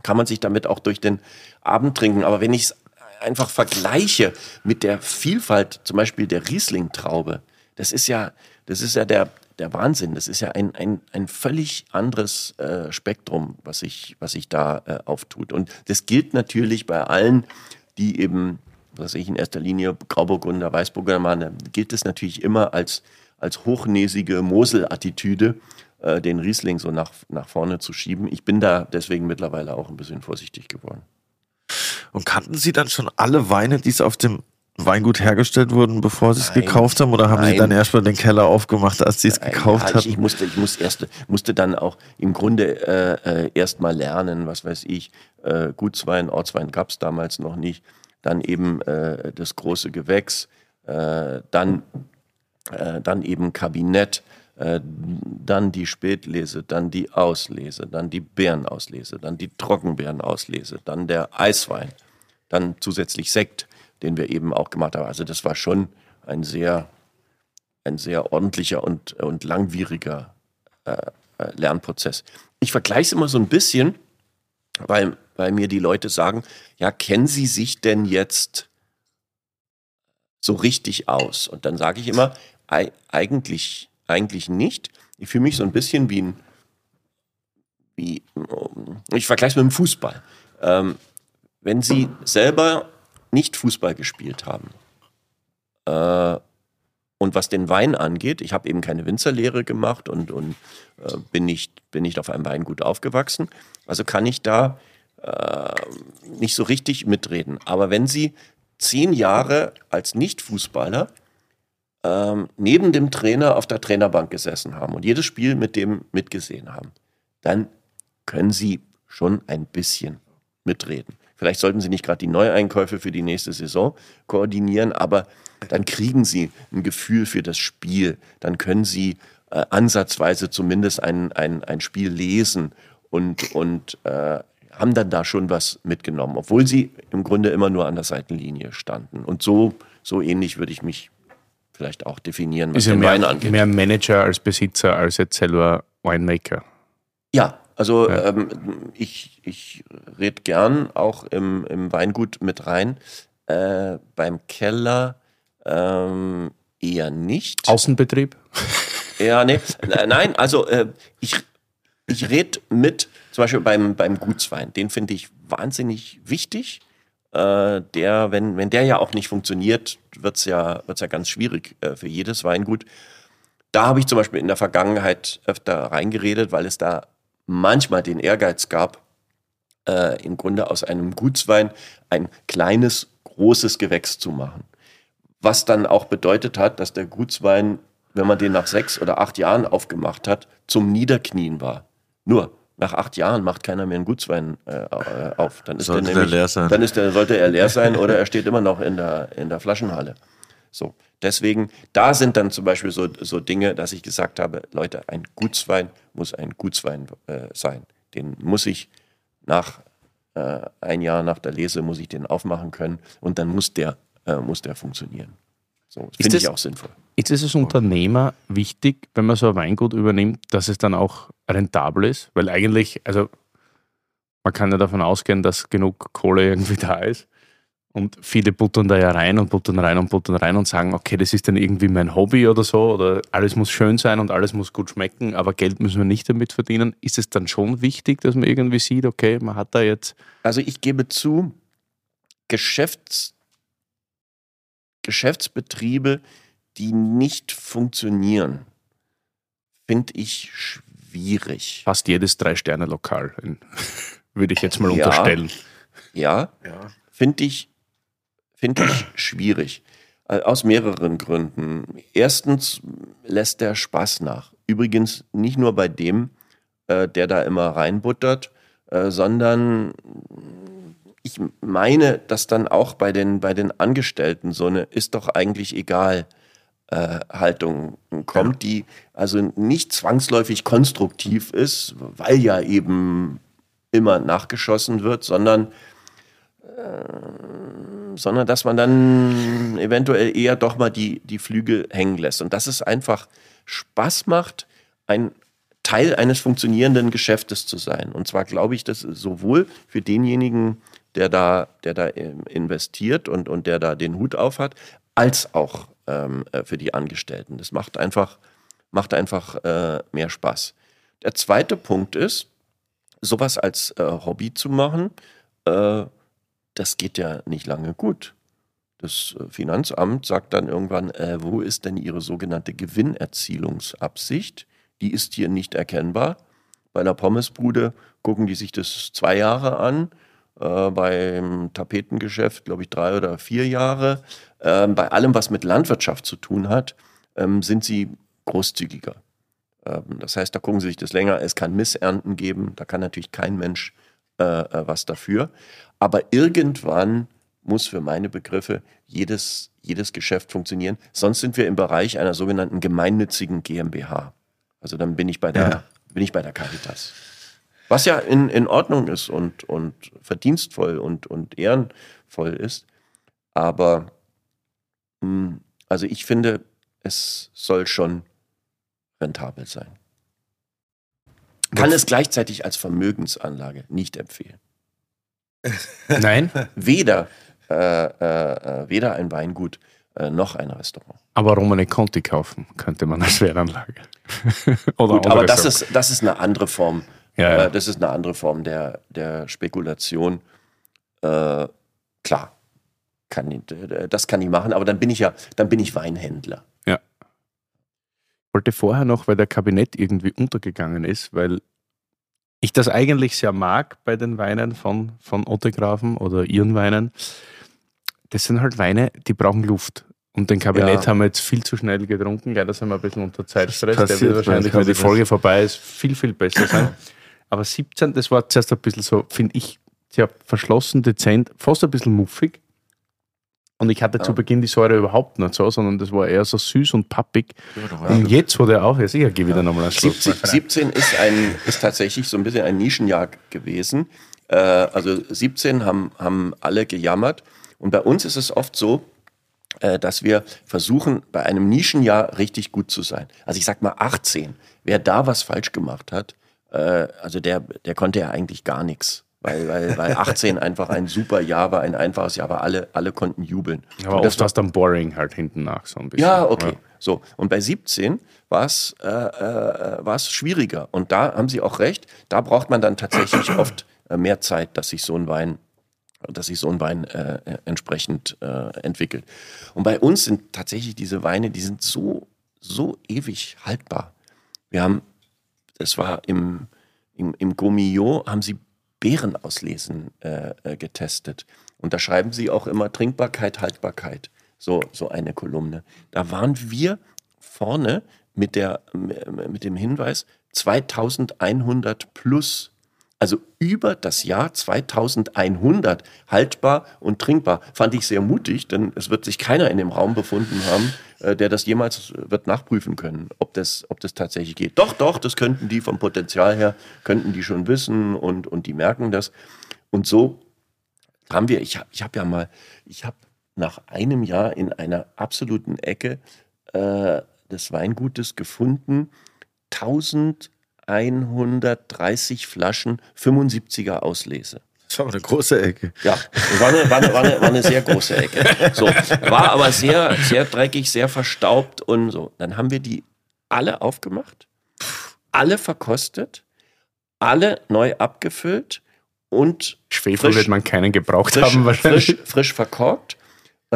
kann man sich damit auch durch den Abend trinken. Aber wenn ich es einfach vergleiche mit der Vielfalt, zum Beispiel der Riesling-Traube, das ist ja, das ist ja der, der Wahnsinn. Das ist ja ein, ein, ein völlig anderes äh, Spektrum, was sich, was sich da äh, auftut. Und das gilt natürlich bei allen, die eben was ich in erster Linie Grauburgunder, Weißburgunder, gilt es natürlich immer als, als hochnäsige Mosel-Attitüde. äh, den Riesling so nach, nach vorne zu schieben. Ich bin da deswegen mittlerweile auch ein bisschen vorsichtig geworden. Und kannten Sie dann schon alle Weine, die es auf dem Weingut hergestellt wurden, bevor Sie es gekauft haben? Oder haben Sie Nein. dann erst mal den Keller aufgemacht, als Sie es gekauft ja, ich, hatten? ich musste, ich musste erst, musste dann auch im Grunde äh, äh, erst mal lernen, was weiß ich, äh, Gutswein, Ortswein gab es damals noch nicht, dann eben äh, das große Gewächs, äh, dann, äh, dann eben Kabinett, äh, dann die Spätlese, dann die Auslese, dann die Beerenauslese, dann die Trockenbeerenauslese, dann der Eiswein, dann zusätzlich Sekt, den wir eben auch gemacht haben. Also das war schon ein sehr ein sehr ordentlicher und, und langwieriger äh, äh, Lernprozess. Ich vergleiche es immer so ein bisschen, weil, weil mir die Leute sagen, ja, kennen Sie sich denn jetzt so richtig aus? Und dann sage ich immer, ei, eigentlich, eigentlich nicht. Ich fühle mich so ein bisschen wie ein, wie, ich vergleiche es mit dem Fußball. Ähm, wenn Sie selber nicht Fußball gespielt haben, äh, und was den Wein angeht, ich habe eben keine Winzerlehre gemacht und, und äh, bin, nicht, bin nicht auf einem Weingut aufgewachsen. Also kann ich da äh, nicht so richtig mitreden. Aber wenn Sie zehn Jahre als Nicht-Fußballer ähm, neben dem Trainer auf der Trainerbank gesessen haben und jedes Spiel mit dem mitgesehen haben, dann können Sie schon ein bisschen mitreden. Vielleicht sollten Sie nicht gerade die Neueinkäufe für die nächste Saison koordinieren, aber dann kriegen Sie ein Gefühl für das Spiel. Dann können Sie äh, ansatzweise zumindest ein, ein, ein Spiel lesen und, und äh, haben dann da schon was mitgenommen, obwohl Sie im Grunde immer nur an der Seitenlinie standen. Und so, so ähnlich würde ich mich vielleicht auch definieren, was Ist ja den Wein mehr, angeht. mehr Manager als Besitzer als jetzt selber Winemaker. Ja, also Ja. Ähm, ich, ich rede gern auch im, im Weingut mit rein. Äh, beim Keller ähm, eher nicht. Außenbetrieb? Ja, nee. Nein, also äh, ich, ich rede mit, zum Beispiel beim, beim Gutswein. Den finde ich wahnsinnig wichtig. Äh, der, wenn, wenn der ja auch nicht funktioniert, wird es ja, wird's ja ganz schwierig äh, für jedes Weingut. Da habe ich zum Beispiel in der Vergangenheit öfter reingeredet, weil es da manchmal den Ehrgeiz gab, äh, im Grunde aus einem Gutswein ein kleines, großes Gewächs zu machen. Was dann auch bedeutet hat, dass der Gutswein, wenn man den nach sechs oder acht Jahren aufgemacht hat, zum Niederknien war. Nur, nach acht Jahren macht keiner mehr einen Gutswein äh, äh, auf. Dann ist Sollte nämlich, leer sein. Dann ist der, sollte er leer sein oder er steht immer noch in der, in der Flaschenhalle. So, deswegen, da sind dann zum Beispiel so, so Dinge, dass ich gesagt habe, Leute, ein Gutswein muss ein Gutswein äh, sein. Den muss ich nach äh, ein Jahr nach der Lese muss ich den aufmachen können und dann muss der, äh, muss der funktionieren. So, finde ich auch sinnvoll. Ist es als Unternehmer wichtig, wenn man so ein Weingut übernimmt, dass es dann auch rentabel ist? Weil eigentlich, also man kann ja davon ausgehen, dass genug Kohle irgendwie da ist. Und viele buttern da ja rein und buttern rein und buttern rein und sagen, okay, das ist dann irgendwie mein Hobby oder so, oder alles muss schön sein und alles muss gut schmecken, aber Geld müssen wir nicht damit verdienen. Ist es dann schon wichtig, dass man irgendwie sieht, okay, man hat da jetzt Also ich gebe zu, Geschäfts, Geschäftsbetriebe, die nicht funktionieren, finde ich schwierig. fast jedes Drei-Sterne-Lokal, würde ich jetzt mal Ja. unterstellen. Ja, Ja. finde ich, finde ich schwierig. Äh, Aus mehreren Gründen. Erstens lässt der Spaß nach. Übrigens nicht nur bei dem, äh, der da immer reinbuttert, äh, sondern ich meine, dass dann auch bei den, bei den Angestellten so eine ist doch eigentlich egal Haltung kommt, die also nicht zwangsläufig konstruktiv ist, weil ja eben immer nachgeschossen wird, sondern sondern dass man dann eventuell eher doch mal die, die Flügel hängen lässt. Und dass es einfach Spaß macht, ein Teil eines funktionierenden Geschäftes zu sein. Und zwar glaube ich, dass sowohl für denjenigen, der da, der da ähm, investiert und, und der da den Hut auf hat, als auch ähm, äh, für die Angestellten. Das macht einfach, macht einfach äh, mehr Spaß. Der zweite Punkt ist, sowas als äh, Hobby zu machen, äh, das geht ja nicht lange gut. Das äh, Finanzamt sagt dann irgendwann, äh, wo ist denn Ihre sogenannte Gewinnerzielungsabsicht? die ist hier nicht erkennbar. Bei einer Pommesbude gucken die sich das zwei Jahre an. Äh, beim Tapetengeschäft, glaube ich, drei oder vier Jahre. Ähm, bei allem, was mit Landwirtschaft zu tun hat, ähm, sind sie großzügiger. Ähm, das heißt, da gucken sie sich das länger. Es kann Missernten geben. Da kann natürlich kein Mensch äh, äh, was dafür. Aber irgendwann muss für meine Begriffe jedes, jedes Geschäft funktionieren. Sonst sind wir im Bereich einer sogenannten gemeinnützigen GmbH. Also dann bin ich bei der, ja. bin ich bei der Caritas. Was ja in, in Ordnung ist und, und verdienstvoll und, und ehrenvoll ist. Aber mh, hm, also ich finde, es soll schon rentabel sein. Kann es gleichzeitig als Vermögensanlage nicht empfehlen. Nein. Weder, äh, äh, weder ein Weingut äh, noch ein Restaurant. Aber Romane Conti kaufen könnte man als Wehranlage. Oder Gut, aber das ist, das ist eine andere Form. Ja, ja. Äh, das ist eine andere Form der, der Spekulation. Äh, klar, kann, das kann ich machen, aber dann bin ich ja, dann bin ich Weinhändler. Wollte vorher noch, weil der Kabinett irgendwie untergegangen ist, weil ich das eigentlich sehr mag bei den Weinen von, von Ottegrafen oder ihren Weinen. Das sind halt Weine, die brauchen Luft. Und den Kabinett ja. haben wir jetzt viel zu schnell getrunken. Leider sind wir ein bisschen unter Zeitstress. Der wird wahrscheinlich, wenn die Folge vorbei ist, viel, viel besser sein. Aber 17, das war zuerst ein bisschen so, finde ich, sehr verschlossen, dezent, fast ein bisschen muffig. Und ich hatte ja. zu Beginn die Säure überhaupt nicht so, sondern das war eher so süß und pappig. Ja, und jetzt, wo der auch ist, ich gehe wieder ja. nochmal einen 17, 17 ist, ein, ist tatsächlich so ein bisschen ein Nischenjahr gewesen. Äh, also 17 haben, haben alle gejammert. Und bei uns ist es oft so, äh, dass wir versuchen, bei einem Nischenjahr richtig gut zu sein. Also ich sag mal 18. Wer da was falsch gemacht hat, äh, also der, der konnte ja eigentlich gar nichts weil, weil, weil 18 einfach ein super Jahr war, ein einfaches Jahr war, alle, alle konnten jubeln. Aber und oft war es dann boring halt hinten nach so ein bisschen. Ja, okay. Ja. So, und bei 17 war es äh, äh, schwieriger. Und da haben Sie auch recht, da braucht man dann tatsächlich oft äh, mehr Zeit, dass sich so ein Wein dass sich so ein Wein äh, entsprechend äh, entwickelt. Und bei uns sind tatsächlich diese Weine, die sind so, so ewig haltbar. Wir haben, das war im, im, im Gomillot, haben sie Beerenauslesen äh, äh, getestet. Und da schreiben sie auch immer Trinkbarkeit, Haltbarkeit. So, so eine Kolumne. Da waren wir vorne mit, der, mit dem Hinweis 2100 plus also über das Jahr 2100 haltbar und trinkbar. Fand ich sehr mutig, denn es wird sich keiner in dem Raum befunden haben, äh, der das jemals wird nachprüfen können, ob das, ob das tatsächlich geht. Doch, doch, das könnten die vom Potenzial her, könnten die schon wissen und, und die merken das. Und so haben wir, ich habe ich hab ja mal, ich habe nach einem Jahr in einer absoluten Ecke äh, des Weingutes gefunden, 1000 130 Flaschen 75er Auslese. Das war aber eine große Ecke. Ja, war eine, war eine, war eine, war eine sehr große Ecke. So, war aber sehr, sehr dreckig, sehr verstaubt und so. Dann haben wir die alle aufgemacht, alle verkostet, alle neu abgefüllt und Schwefel wird man keinen gebraucht frisch, haben wahrscheinlich. Frisch, frisch verkorkt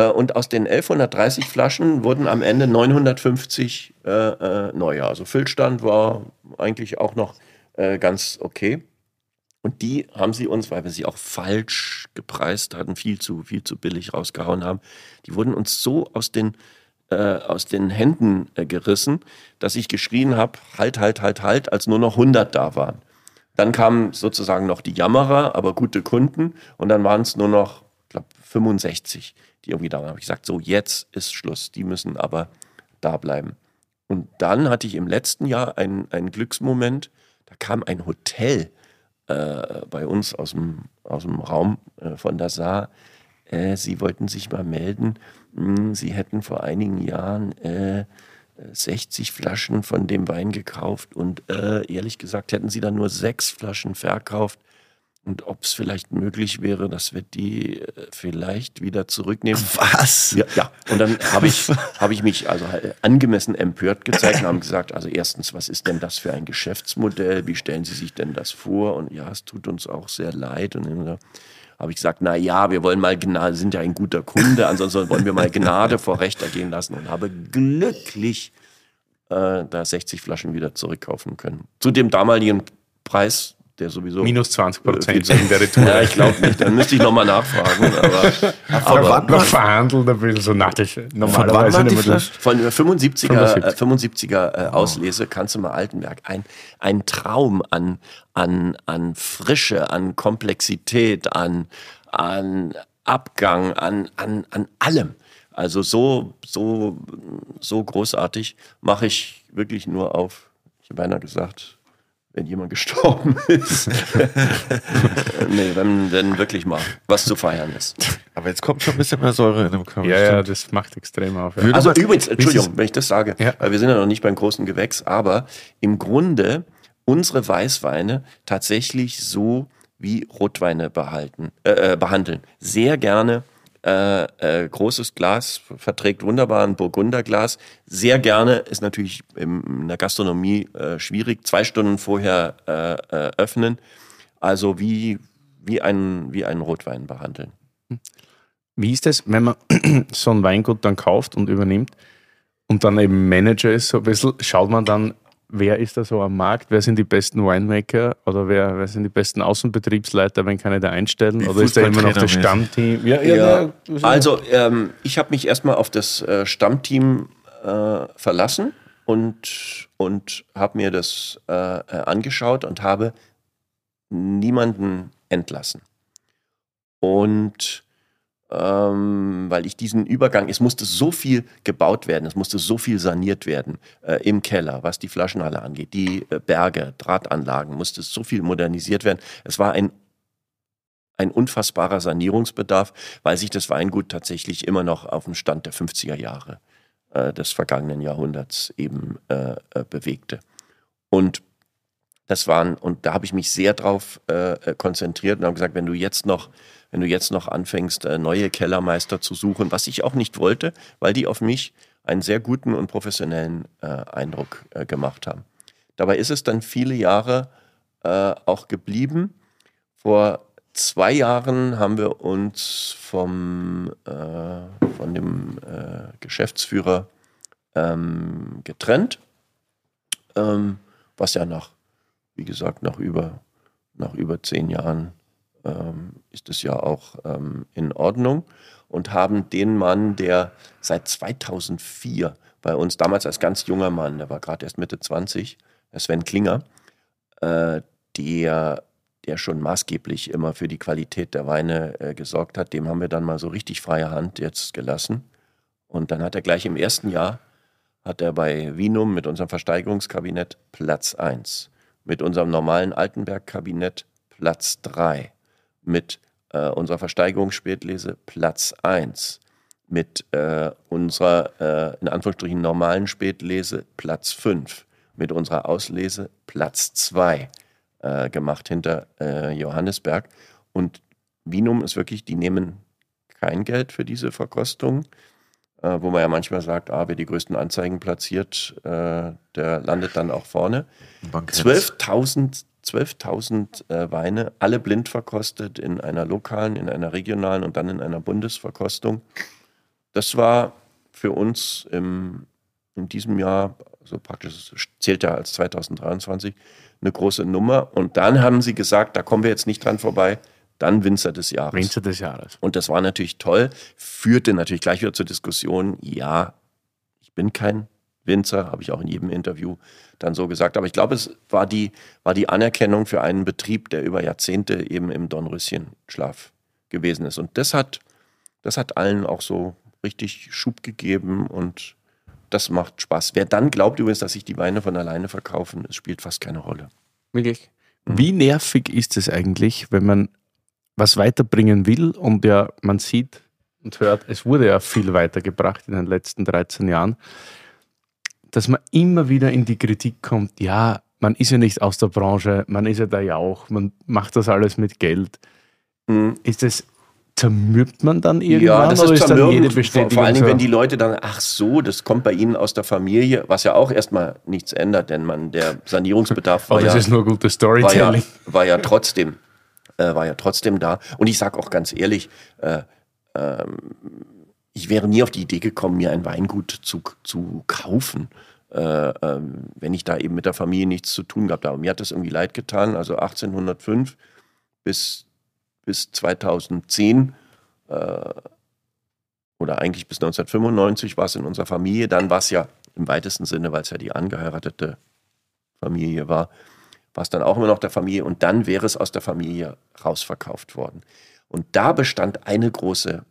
und aus den 1130 Flaschen wurden am Ende 950 äh, äh, neue. Also Füllstand war eigentlich auch noch äh, ganz okay. Und die haben sie uns, weil wir sie auch falsch gepreist hatten, viel zu, viel zu billig rausgehauen haben, die wurden uns so aus den, äh, aus den Händen äh, gerissen, dass ich geschrien habe, halt, halt, halt, halt, als nur noch 100 da waren. Dann kamen sozusagen noch die Jammerer, aber gute Kunden. Und dann waren es nur noch, 65 die irgendwie da waren. habe ich gesagt, so jetzt ist Schluss, die müssen aber da bleiben. Und dann hatte ich im letzten Jahr einen, einen Glücksmoment, da kam ein Hotel äh, bei uns aus dem, aus dem Raum äh, von der Saar. Äh, sie wollten sich mal melden. Hm, sie hätten vor einigen Jahren 60 äh, Flaschen von dem Wein gekauft und äh, ehrlich gesagt hätten sie dann nur sechs Flaschen verkauft und ob es vielleicht möglich wäre, dass wir die äh, vielleicht wieder zurücknehmen. Was? Ja, ja. und dann habe ich, hab ich mich also halt angemessen empört gezeigt und haben gesagt, also erstens, was ist denn das für ein Geschäftsmodell? Wie stellen Sie sich denn das vor? Und ja, es tut uns auch sehr leid. Und dann habe ich gesagt, na ja, wir wollen mal Gnade, sind ja ein guter Kunde, ansonsten wollen wir mal Gnade vor Recht ergehen lassen und habe glücklich äh, da 60 Flaschen wieder zurückkaufen können. Zu dem damaligen Preis, der sowieso. Minus 20 äh, viel Prozent zu- wegen der Retour. Ja, ich glaube nicht. Dann müsste ich nochmal nachfragen. Aber, aber wann noch verhandelt ein bisschen so. Von wann Normalerweise waren die von der 75er, 75. äh, 75er äh, Auslese kannst du mal Altenberg. Ein, ein Traum an, an, an Frische, an Komplexität, an, an Abgang, an, an, an allem. Also so, so, so großartig mache ich wirklich nur auf, ich habe beinahe gesagt, wenn jemand gestorben ist. nee, wenn, wenn wirklich mal was zu feiern ist. Aber jetzt kommt schon ein bisschen mehr Säure in dem Körper. Ja, ja, das macht extrem auf. Ja. Also übrigens, Entschuldigung, wenn ich das sage, Ja. weil wir sind ja noch nicht beim großen Gewächs, aber im Grunde unsere Weißweine tatsächlich so wie Rotweine behalten, äh, äh, behandeln. Sehr gerne äh, äh, großes Glas, verträgt wunderbar ein Burgunderglas. Sehr gerne ist natürlich in der Gastronomie äh, schwierig, zwei Stunden vorher äh, äh, öffnen. Also wie, wie, ein, wie einen Rotwein behandeln. Wie ist das, wenn man so ein Weingut dann kauft und übernimmt und dann eben Manager ist, so ein bisschen, schaut man dann, wer ist da so am Markt, wer sind die besten Winemaker oder wer, wer sind die besten Außenbetriebsleiter, wenn kann ich da einstellen? Wie oder ist da immer noch das. Stammteam? Ja, Ja, das- also ähm, ich habe mich erstmal auf das äh, Stammteam äh, verlassen und, und habe mir das äh, äh, angeschaut und habe niemanden entlassen. Und ähm, weil ich diesen Übergang, es musste so viel gebaut werden, es musste so viel saniert werden äh, im Keller, was die Flaschenhalle angeht, die äh, Berge, Drahtanlagen, musste so viel modernisiert werden. Es war ein ein unfassbarer Sanierungsbedarf, weil sich das Weingut tatsächlich immer noch auf dem Stand der 50er Jahre äh, des vergangenen Jahrhunderts eben äh, äh, bewegte. Und das waren, und da habe ich mich sehr drauf äh, konzentriert und habe gesagt, wenn du jetzt noch, wenn du jetzt noch anfängst, äh, neue Kellermeister zu suchen, was ich auch nicht wollte, weil die auf mich einen sehr guten und professionellen äh, Eindruck äh, gemacht haben. Dabei ist es dann viele Jahre äh, auch geblieben. Vor zwei Jahren haben wir uns vom, äh, von dem äh, Geschäftsführer ähm, getrennt, ähm, was ja nach, wie gesagt, nach über, nach über zehn Jahren ähm, ist es ja auch ähm, in Ordnung und haben den Mann, der seit 2004 bei uns, damals als ganz junger Mann, der war gerade erst Mitte 20, der Sven Klinger, äh, der der schon maßgeblich immer für die Qualität der Weine äh, gesorgt hat, dem haben wir dann mal so richtig freie Hand jetzt gelassen. Und dann hat er gleich im ersten Jahr, hat er bei Vinum mit unserem Versteigerungskabinett Platz 1, mit unserem normalen Altenberg-Kabinett Platz 3, mit äh, unserer Versteigerungsspätlese Platz 1, mit äh, unserer äh, in Anführungsstrichen normalen Spätlese Platz 5, mit unserer Auslese Platz 2 äh, gemacht hinter äh, Johannesberg. Und Vinum ist wirklich, die nehmen kein Geld für diese Verkostung, äh, wo man ja manchmal sagt, ah, wer die größten Anzeigen platziert, äh, der landet dann auch vorne. Bankett. 12.000 12.000 äh, Weine, alle blind verkostet in einer lokalen, in einer regionalen und dann in einer Bundesverkostung. Das war für uns im, in diesem Jahr, so praktisch es zählt ja als 2023, eine große Nummer. Und dann haben sie gesagt, da kommen wir jetzt nicht dran vorbei, dann Winzer des Jahres. Winzer des Jahres. Und das war natürlich toll, führte natürlich gleich wieder zur Diskussion, ja, ich bin kein Winzer, habe ich auch in jedem Interview dann so gesagt. Aber ich glaube, es war die, war die Anerkennung für einen Betrieb, der über Jahrzehnte eben im Dornröschenschlaf gewesen ist. Und das hat, das hat allen auch so richtig Schub gegeben und das macht Spaß. Wer dann glaubt übrigens, dass sich die Weine von alleine verkaufen, es spielt fast keine Rolle. Wirklich. Wie nervig ist es eigentlich, wenn man was weiterbringen will und ja, man sieht und hört, es wurde ja viel weitergebracht in den letzten 13 Jahren, dass man immer wieder in die Kritik kommt, ja, man ist ja nicht aus der Branche, man ist ja da ja auch, man macht das alles mit Geld. Mhm. Ist das, zermürbt man dann irgendwann Ja, das oder ist ist dann jede zermürbend. Vor, Bestätigung vor allen Dingen, so? wenn die Leute dann, ach so, das kommt bei ihnen aus der Familie, was ja auch erstmal nichts ändert, denn man, der Sanierungsbedarf oh, war, das ja, ist nur gutes war, ja, Storytelling. war ja trotzdem, äh, war ja trotzdem da. Und ich sage auch ganz ehrlich, äh, ähm, ich wäre nie auf die Idee gekommen, mir ein Weingut zu, zu kaufen. äh, ähm, wenn ich da eben mit der Familie nichts zu tun gehabt habe. Mir hat das irgendwie leid getan. Also 1805 bis, bis 2010 äh, oder eigentlich bis 1995 war es in unserer Familie. Dann war es ja im weitesten Sinne, weil es ja die angeheiratete Familie war, war es dann auch immer noch der Familie und dann wäre es aus der Familie rausverkauft worden. Und da bestand eine große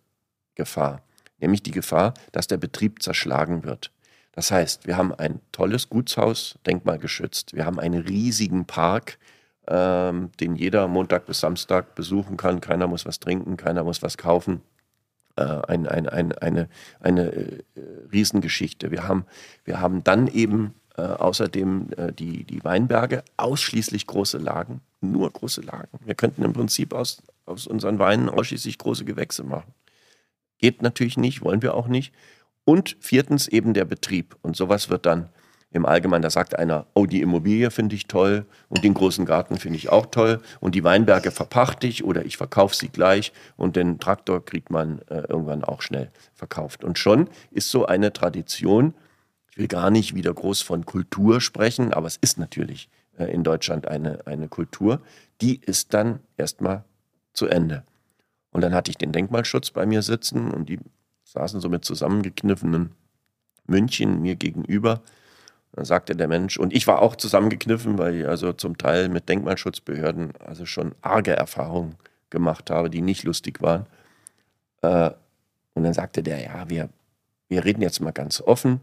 Gefahr, nämlich die Gefahr, dass der Betrieb zerschlagen wird. Das heißt, wir haben ein tolles Gutshaus, denkmalgeschützt. Wir haben einen riesigen Park, ähm, den jeder Montag bis Samstag besuchen kann. Keiner muss was trinken, keiner muss was kaufen. Äh, ein, ein, ein, eine eine äh, Riesengeschichte. Wir haben, wir haben dann eben äh, außerdem äh, die, die Weinberge, ausschließlich große Lagen, nur große Lagen. Wir könnten im Prinzip aus, aus unseren Weinen ausschließlich große Gewächse machen. Geht natürlich nicht, wollen wir auch nicht. Und viertens eben der Betrieb. Und sowas wird dann im Allgemeinen, da sagt einer, oh, die Immobilie finde ich toll und den großen Garten finde ich auch toll und die Weinberge verpachte ich oder ich verkaufe sie gleich und den Traktor kriegt man äh, irgendwann auch schnell verkauft. Und schon ist so eine Tradition, ich will gar nicht wieder groß von Kultur sprechen, aber es ist natürlich äh, in Deutschland eine, eine Kultur, die ist dann erstmal zu Ende. Und dann hatte ich den Denkmalschutz bei mir sitzen und die saßen so mit zusammengekniffenen München mir gegenüber. Dann sagte der Mensch, und ich war auch zusammengekniffen, weil ich also zum Teil mit Denkmalschutzbehörden also schon arge Erfahrungen gemacht habe, die nicht lustig waren. Äh, und dann sagte der, ja, wir, wir reden jetzt mal ganz offen.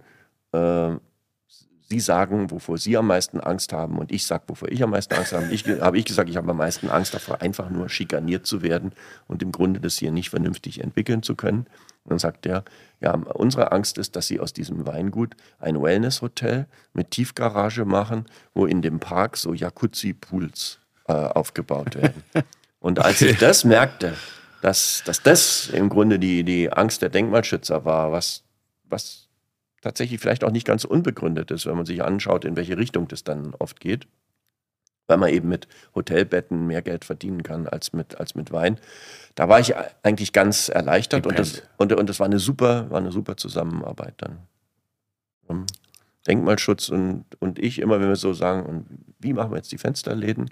Sie sagen, wovor Sie am meisten Angst haben und ich sage, wovor ich am meisten Angst habe. Ich habe ich gesagt, ich habe am meisten Angst davor, einfach nur schikaniert zu werden und im Grunde das hier nicht vernünftig entwickeln zu können. Und dann sagt er, ja, unsere Angst ist, dass Sie aus diesem Weingut ein Wellness-Hotel mit Tiefgarage machen, wo in dem Park so Jacuzzi-Pools äh, aufgebaut werden. Und als ich das merkte, dass, dass das im Grunde die, die Angst der Denkmalschützer war, was, was tatsächlich vielleicht auch nicht ganz unbegründet ist, wenn man sich anschaut, in welche Richtung das dann oft geht, weil man eben mit Hotelbetten mehr Geld verdienen kann als mit, als mit Wein. Da war ich eigentlich ganz erleichtert und das, und, und das war eine super, war eine super Zusammenarbeit dann. Denkmalschutz und, und ich, immer wenn wir so sagen, und wie machen wir jetzt die Fensterläden?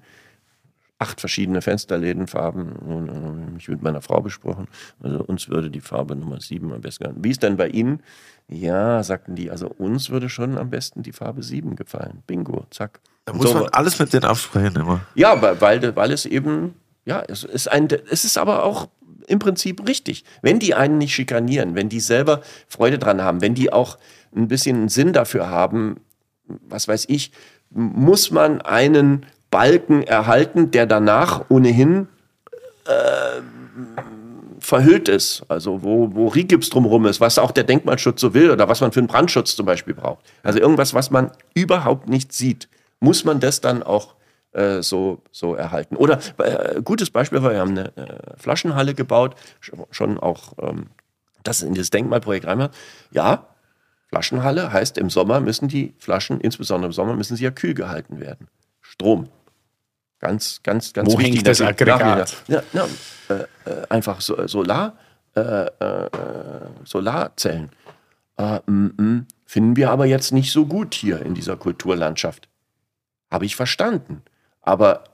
Acht verschiedene Fensterlädenfarben. Ich mit meiner Frau besprochen. Also uns würde die Farbe Nummer sieben am besten gefallen. Wie ist denn bei Ihnen? Ja, sagten die, also uns würde schon am besten die Farbe sieben gefallen. Bingo, zack. Da muss so, man alles mit denen absprechen immer. Ja, weil, weil es eben, ja, es ist ein, es ist aber auch im Prinzip richtig. Wenn die einen nicht schikanieren, wenn die selber Freude dran haben, wenn die auch ein bisschen Sinn dafür haben, was weiß ich, muss man einen Balken erhalten, der danach ohnehin äh, verhüllt ist, also wo, wo Rigips drumherum ist, was auch der Denkmalschutz so will oder was man für einen Brandschutz zum Beispiel braucht. Also irgendwas, was man überhaupt nicht sieht, muss man das dann auch äh, so, so erhalten. Oder äh, gutes Beispiel war, wir haben eine äh, Flaschenhalle gebaut, schon auch ähm, das in das Denkmalprojekt reinmacht. Ja, Flaschenhalle heißt, im Sommer müssen die Flaschen, insbesondere im Sommer, müssen sie ja kühl gehalten werden. Strom. Ganz, ganz, ganz Wo wichtig. Hängt das Aggregat? Ja, ja, äh, äh, einfach so, Solar, äh, äh Solarzellen. Äh, m -m, finden wir aber jetzt nicht so gut hier in dieser Kulturlandschaft. Habe ich verstanden. Aber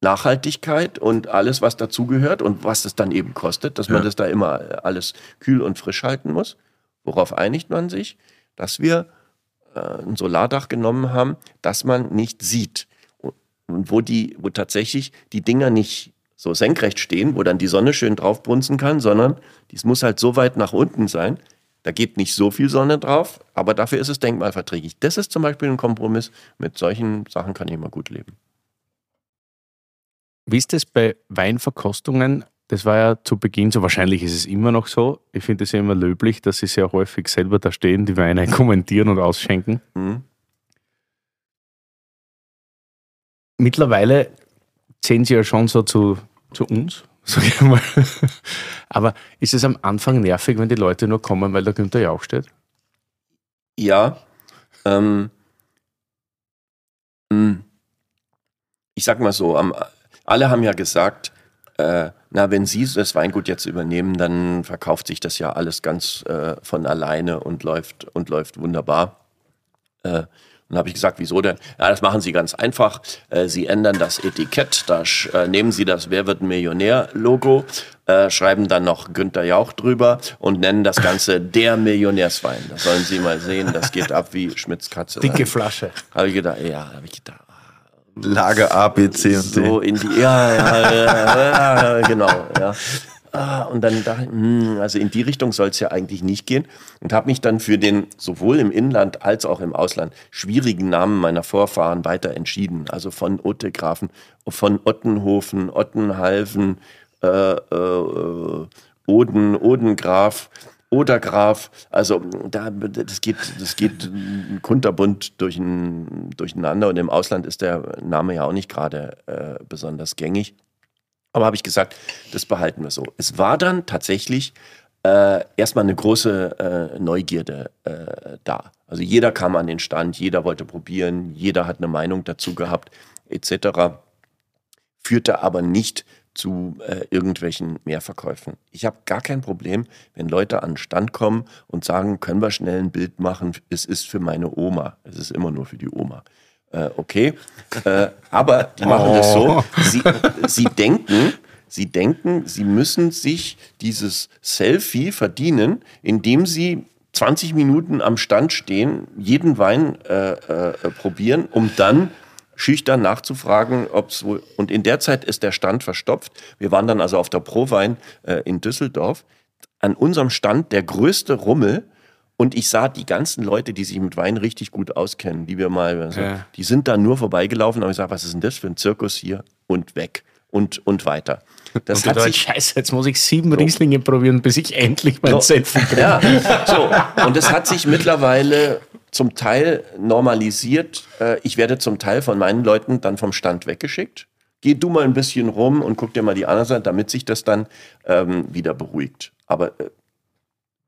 Nachhaltigkeit und alles, was dazugehört und was es dann eben kostet, dass ja. man das da immer alles kühl und frisch halten muss. Worauf einigt man sich? Dass wir äh, ein Solardach genommen haben, das man nicht sieht und wo die, wo tatsächlich die Dinger nicht so senkrecht stehen, wo dann die Sonne schön draufbrunzen kann, sondern dies muss halt so weit nach unten sein. Da geht nicht so viel Sonne drauf, aber dafür ist es denkmalverträglich. Das ist zum Beispiel ein Kompromiss. Mit solchen Sachen kann ich immer gut leben. Wie ist das bei Weinverkostungen? Das war ja zu Beginn so, wahrscheinlich ist es immer noch so. Ich finde es ja immer löblich, dass sie sehr häufig selber da stehen, die Weine kommentieren und ausschenken. Mhm. Mittlerweile zählen sie ja schon so zu, zu uns, sag ich mal. Aber ist es am Anfang nervig, wenn die Leute nur kommen, weil der Günther Jauch steht? Ja. Ähm, hm. ich sag mal so, am, alle haben ja gesagt, äh, na, wenn Sie das Weingut jetzt übernehmen, dann verkauft sich das ja alles ganz äh, von alleine und läuft und läuft wunderbar. Äh, und habe ich gesagt, wieso denn? Ja, das machen Sie ganz einfach. Äh, Sie ändern das Etikett, da äh, nehmen Sie das Wer wird Millionär-Logo, äh, schreiben dann noch Günther Jauch drüber und nennen das Ganze der Millionärswein. Das sollen Sie mal sehen, das geht ab wie Schmitz Katze. Dicke Flasche. Habe ich gedacht, ja, habe ich gedacht. Lage A, B, C und D. So in die, ja, ja, ja, ja genau, ja. Ah, und dann dachte ich, hm, also in die Richtung soll es ja eigentlich nicht gehen. Und habe mich dann für den sowohl im Inland als auch im Ausland schwierigen Namen meiner Vorfahren weiter entschieden. Also von Ottegrafen, von Ottenhofen, Ottenhalfen, äh, äh, Oden, Odengraf, Odergraf. Also da, das geht, das geht kunterbunt durchein, durcheinander. Und im Ausland ist der Name ja auch nicht gerade äh, besonders gängig. Aber habe ich gesagt, das behalten wir so. Es war dann tatsächlich äh, erstmal eine große äh, Neugierde äh, da. Also jeder kam an den Stand, jeder wollte probieren, jeder hat eine Meinung dazu gehabt, etc. Führte aber nicht zu äh, irgendwelchen Mehrverkäufen. Ich habe gar kein Problem, wenn Leute an den Stand kommen und sagen, können wir schnell ein Bild machen, es ist für meine Oma. Es ist immer nur für die Oma. Äh, okay, äh, aber die machen das so, sie, sie denken, sie denken, sie müssen sich dieses Selfie verdienen, indem sie 20 Minuten am Stand stehen, jeden Wein äh, äh, probieren, um dann schüchtern nachzufragen, ob es wohl. Und in der Zeit ist der Stand verstopft. Wir waren dann also auf der Prowein äh, in Düsseldorf. An unserem Stand der größte Rummel. Und ich sah die ganzen Leute, die sich mit Wein richtig gut auskennen, die wir mal, also, Ja. die sind da nur vorbeigelaufen. Aber ich sage, was ist denn das für ein Zirkus hier? Und weg. Und, und weiter. Das Und hat sich, Scheiße, jetzt muss ich sieben Rieslinge probieren, bis ich endlich mein So. Selfie kriege. Ja, so. Und es hat sich mittlerweile zum Teil normalisiert. Äh, Ich werde zum Teil von meinen Leuten dann vom Stand weggeschickt. Geh du mal ein bisschen rum und guck dir mal die andere Seite, damit sich das dann ähm, wieder beruhigt. Aber äh,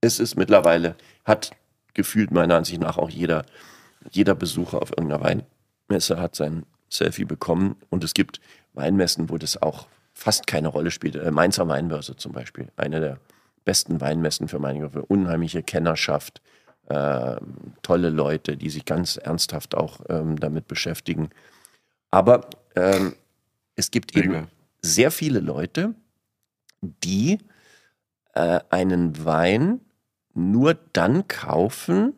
es ist mittlerweile, hat gefühlt meiner Ansicht nach auch jeder, jeder Besucher auf irgendeiner Weinmesse hat sein Selfie bekommen. Und es gibt Weinmessen, wo das auch fast keine Rolle spielt. Äh, Mainzer Weinbörse zum Beispiel, eine der besten Weinmessen für meine Begriffe. Unheimliche Kennerschaft, ähm, tolle Leute, die sich ganz ernsthaft auch ähm, damit beschäftigen. Aber ähm, es gibt eben Mega. sehr viele Leute, die äh, einen Wein nur dann kaufen,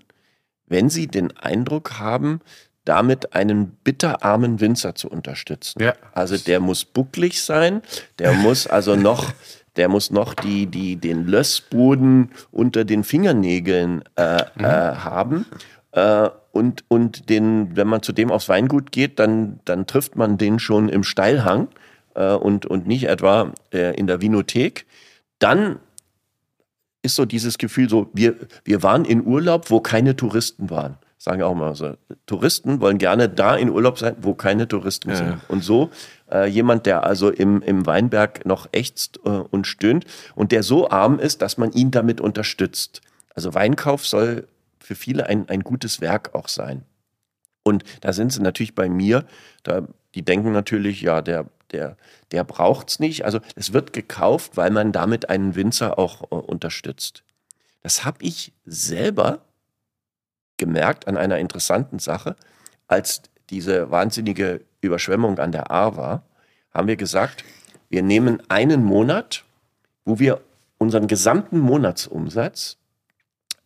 wenn sie den Eindruck haben, damit einen bitterarmen Winzer zu unterstützen. Ja. Also der muss bucklig sein, der muss also noch, der muss noch die, die, den Lössboden unter den Fingernägeln äh, äh, haben. Äh, und, und den, wenn man zu dem aufs Weingut geht, dann, dann trifft man den schon im Steilhang äh, und, und nicht etwa äh, in der Vinothek. Dann ist so dieses Gefühl so, wir, wir waren in Urlaub, wo keine Touristen waren. Sagen auch mal so. Touristen wollen gerne da in Urlaub sein, wo keine Touristen Ja. sind. Und so äh, jemand, der also im, im Weinberg noch ächzt äh, und stöhnt und der so arm ist, dass man ihn damit unterstützt. Also Weinkauf soll für viele ein, ein gutes Werk auch sein. Und da sind sie natürlich bei mir, da, die denken natürlich, ja, der, der, der braucht's nicht. Also es wird gekauft, weil man damit einen Winzer auch äh, unterstützt. Das habe ich selber gemerkt an einer interessanten Sache. Als diese wahnsinnige Überschwemmung an der Ahr war, haben wir gesagt, wir nehmen einen Monat, wo wir unseren gesamten Monatsumsatz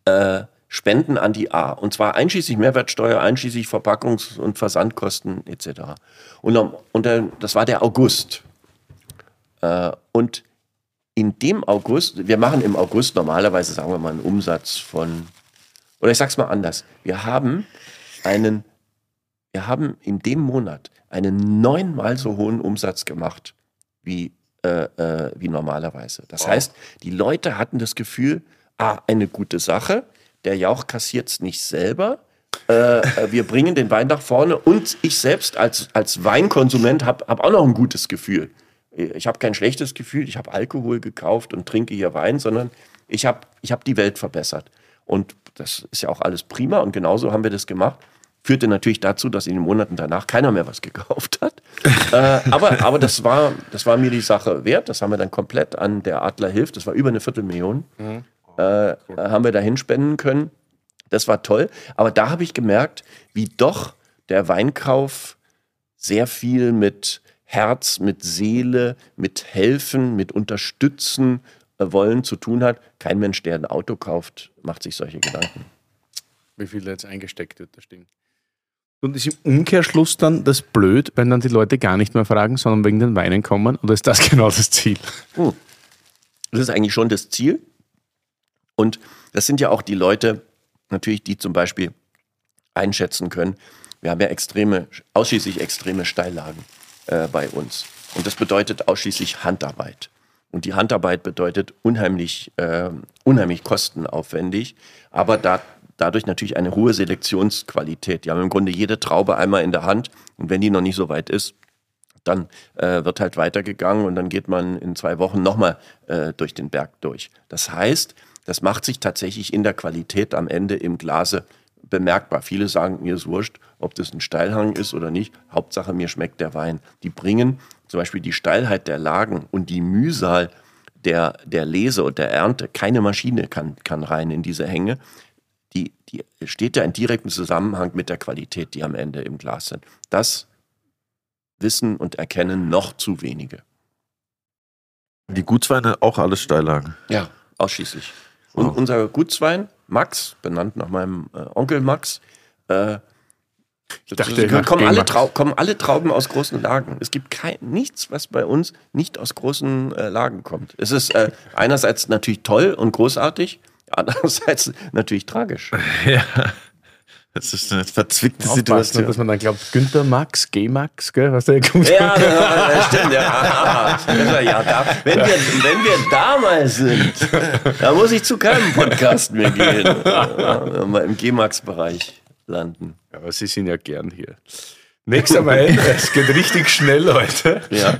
äh, spenden an die A. Und zwar einschließlich Mehrwertsteuer, einschließlich Verpackungs- und Versandkosten etc. Und, und das war der August. Äh, und in dem August, wir machen im August normalerweise, sagen wir mal, einen Umsatz von, oder ich sag's mal anders, wir haben einen, wir haben in dem Monat einen neunmal so hohen Umsatz gemacht wie, äh, äh, wie normalerweise. Das heißt, die Leute hatten das Gefühl, ah, eine gute Sache, der Jauch kassiert's nicht selber, äh, äh, wir bringen den Wein nach vorne und ich selbst als, als Weinkonsument habe hab auch noch ein gutes Gefühl. Ich habe kein schlechtes Gefühl, ich habe Alkohol gekauft und trinke hier Wein, sondern ich habe ich hab die Welt verbessert. Und das ist ja auch alles prima und genauso haben wir das gemacht. Führte natürlich dazu, dass in den Monaten danach keiner mehr was gekauft hat. äh, aber aber das, war, das war mir die Sache wert. Das haben wir dann komplett an der Adler Hilft, das war über eine Viertelmillion, äh, haben wir dahin spenden können. Das war toll. Aber da habe ich gemerkt, wie doch der Weinkauf sehr viel mit Herz, mit Seele, mit Helfen, mit Unterstützen äh, wollen zu tun hat. Kein Mensch, der ein Auto kauft, macht sich solche Gedanken. Wie viel da jetzt eingesteckt wird, das stimmt. Und ist im Umkehrschluss dann das blöd, wenn dann die Leute gar nicht mehr fragen, sondern wegen den Weinen kommen? Oder ist das genau das Ziel? Hm. Das ist eigentlich schon das Ziel. Und das sind ja auch die Leute, natürlich, die zum Beispiel einschätzen können. Wir haben ja extreme, ausschließlich extreme Steillagen äh, bei uns. Und das bedeutet ausschließlich Handarbeit. Und die Handarbeit bedeutet unheimlich, äh, unheimlich kostenaufwendig, aber da, dadurch natürlich eine hohe Selektionsqualität. Die haben im Grunde jede Traube einmal in der Hand und wenn die noch nicht so weit ist, dann äh, wird halt weitergegangen und dann geht man in zwei Wochen nochmal äh, durch den Berg durch. Das heißt, das macht sich tatsächlich in der Qualität am Ende im Glase bemerkbar. Viele sagen, mir ist wurscht, ob das ein Steilhang ist oder nicht. Hauptsache, mir schmeckt der Wein. Die bringen zum Beispiel die Steilheit der Lagen und die Mühsal der, der Lese und der Ernte. Keine Maschine kann, kann rein in diese Hänge. Die, die steht ja in direktem Zusammenhang mit der Qualität, die am Ende im Glas sind. Das wissen und erkennen noch zu wenige. Die Gutsweine auch alles Steillagen. Ja, ausschließlich. Und unser Gutswein, Max, benannt nach meinem äh, Onkel Max, äh, ich dachte, kommen, alle kommen alle Trauben aus großen Lagen. Es gibt kein, nichts, was bei uns nicht aus großen äh, Lagen kommt. Es ist äh, einerseits natürlich toll und großartig, andererseits natürlich tragisch. Ja. Das ist eine verzwickte Situation. dass man dann glaubt, Günther Max, G-Max, gell, was der gut Ja, das stimmt. Ja, ja da, wenn, wir, wenn wir damals sind, da muss ich zu keinem Podcast mehr gehen. Ja, mal im G-Max-Bereich landen. Aber Sie sind ja gern hier. Nächster Mal, es geht richtig schnell heute. Ja.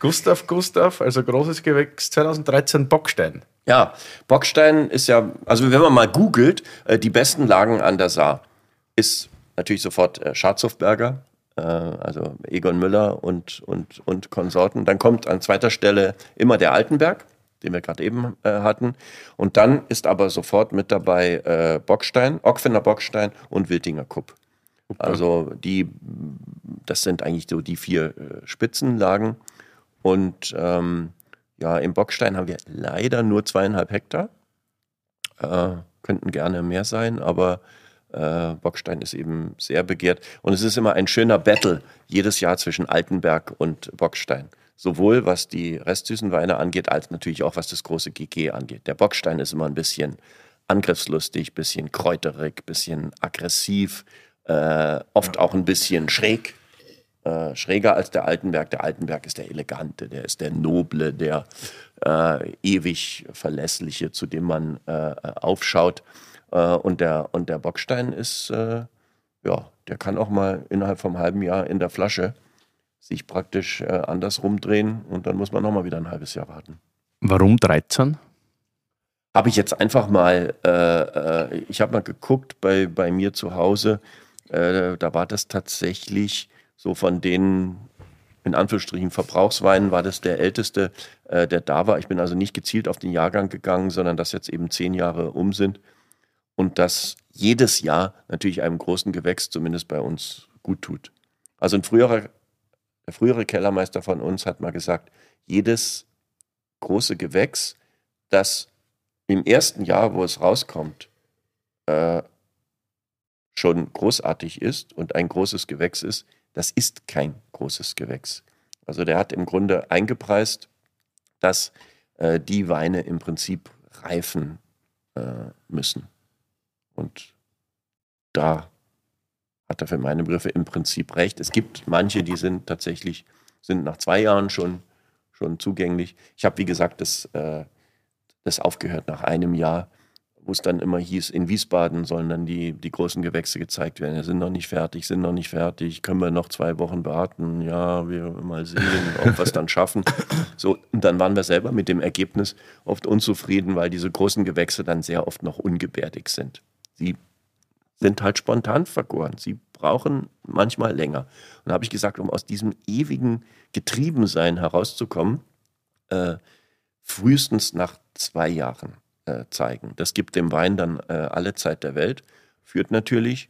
Gustav Gustav, also großes Gewächs 2013 Bockstein. Ja, Bockstein ist ja, also wenn man mal googelt, äh, die besten Lagen an der Saar, ist natürlich sofort äh, Schatzhofberger, äh, also Egon Müller und, und, und Konsorten. Dann kommt an zweiter Stelle immer der Altenberg, den wir gerade eben äh, hatten. Und dann ist aber sofort mit dabei äh, Bockstein, Ockfener Bockstein und Wildinger Kupp. Also die, das sind eigentlich so die vier äh, Spitzenlagen. Und ähm, ja, im Bockstein haben wir leider nur zweieinhalb Hektar. Äh, könnten gerne mehr sein, aber äh, Bockstein ist eben sehr begehrt. Und es ist immer ein schöner Battle jedes Jahr zwischen Altenberg und Bockstein. Sowohl was die restsüßen Weine angeht, als natürlich auch was das große GG angeht. Der Bockstein ist immer ein bisschen angriffslustig, bisschen kräuterig, bisschen aggressiv, äh, oft auch ein bisschen schräg äh, schräger als der Altenberg. Der Altenberg ist der Elegante, der ist der Noble, der äh, ewig Verlässliche, zu dem man äh, aufschaut. Äh, und, der, und der Bockstein ist, äh, ja, der kann auch mal innerhalb vom halben Jahr in der Flasche sich praktisch äh, anders rumdrehen und dann muss man nochmal wieder ein halbes Jahr warten. Warum 13? Habe ich jetzt einfach mal, ich habe mal geguckt bei, bei mir zu Hause, da war das tatsächlich so von den in Anführungsstrichen Verbrauchsweinen war das der älteste, äh, der da war. Ich bin also nicht gezielt auf den Jahrgang gegangen, sondern dass jetzt eben zehn Jahre um sind und das jedes Jahr natürlich einem großen Gewächs, zumindest bei uns, gut tut. Also ein früherer, der frühere Kellermeister von uns hat mal gesagt, jedes große Gewächs, das im ersten Jahr, wo es rauskommt, äh, schon großartig ist und ein großes Gewächs ist, das ist kein großes Gewächs. Also der hat im Grunde eingepreist, dass äh, die Weine im Prinzip reifen äh, müssen. Und da hat er für meine Begriffe im Prinzip recht. Es gibt manche, die sind tatsächlich, sind nach zwei Jahren schon, schon zugänglich. Ich habe, wie gesagt, das, äh, das aufgehört nach einem Jahr wo es dann immer hieß, in Wiesbaden sollen dann die, die großen Gewächse gezeigt werden. Wir sind noch nicht fertig, sind noch nicht fertig, können wir noch zwei Wochen warten? Ja, wir mal sehen, ob wir es dann schaffen. So, und dann waren wir selber mit dem Ergebnis oft unzufrieden, weil diese großen Gewächse dann sehr oft noch ungebärdig sind. Sie sind halt spontan vergoren. Sie brauchen manchmal länger. Und da habe ich gesagt, um aus diesem ewigen Getriebensein herauszukommen, äh, frühestens nach zwei Jahren äh, zeigen. Das gibt dem Wein dann äh, alle Zeit der Welt, führt natürlich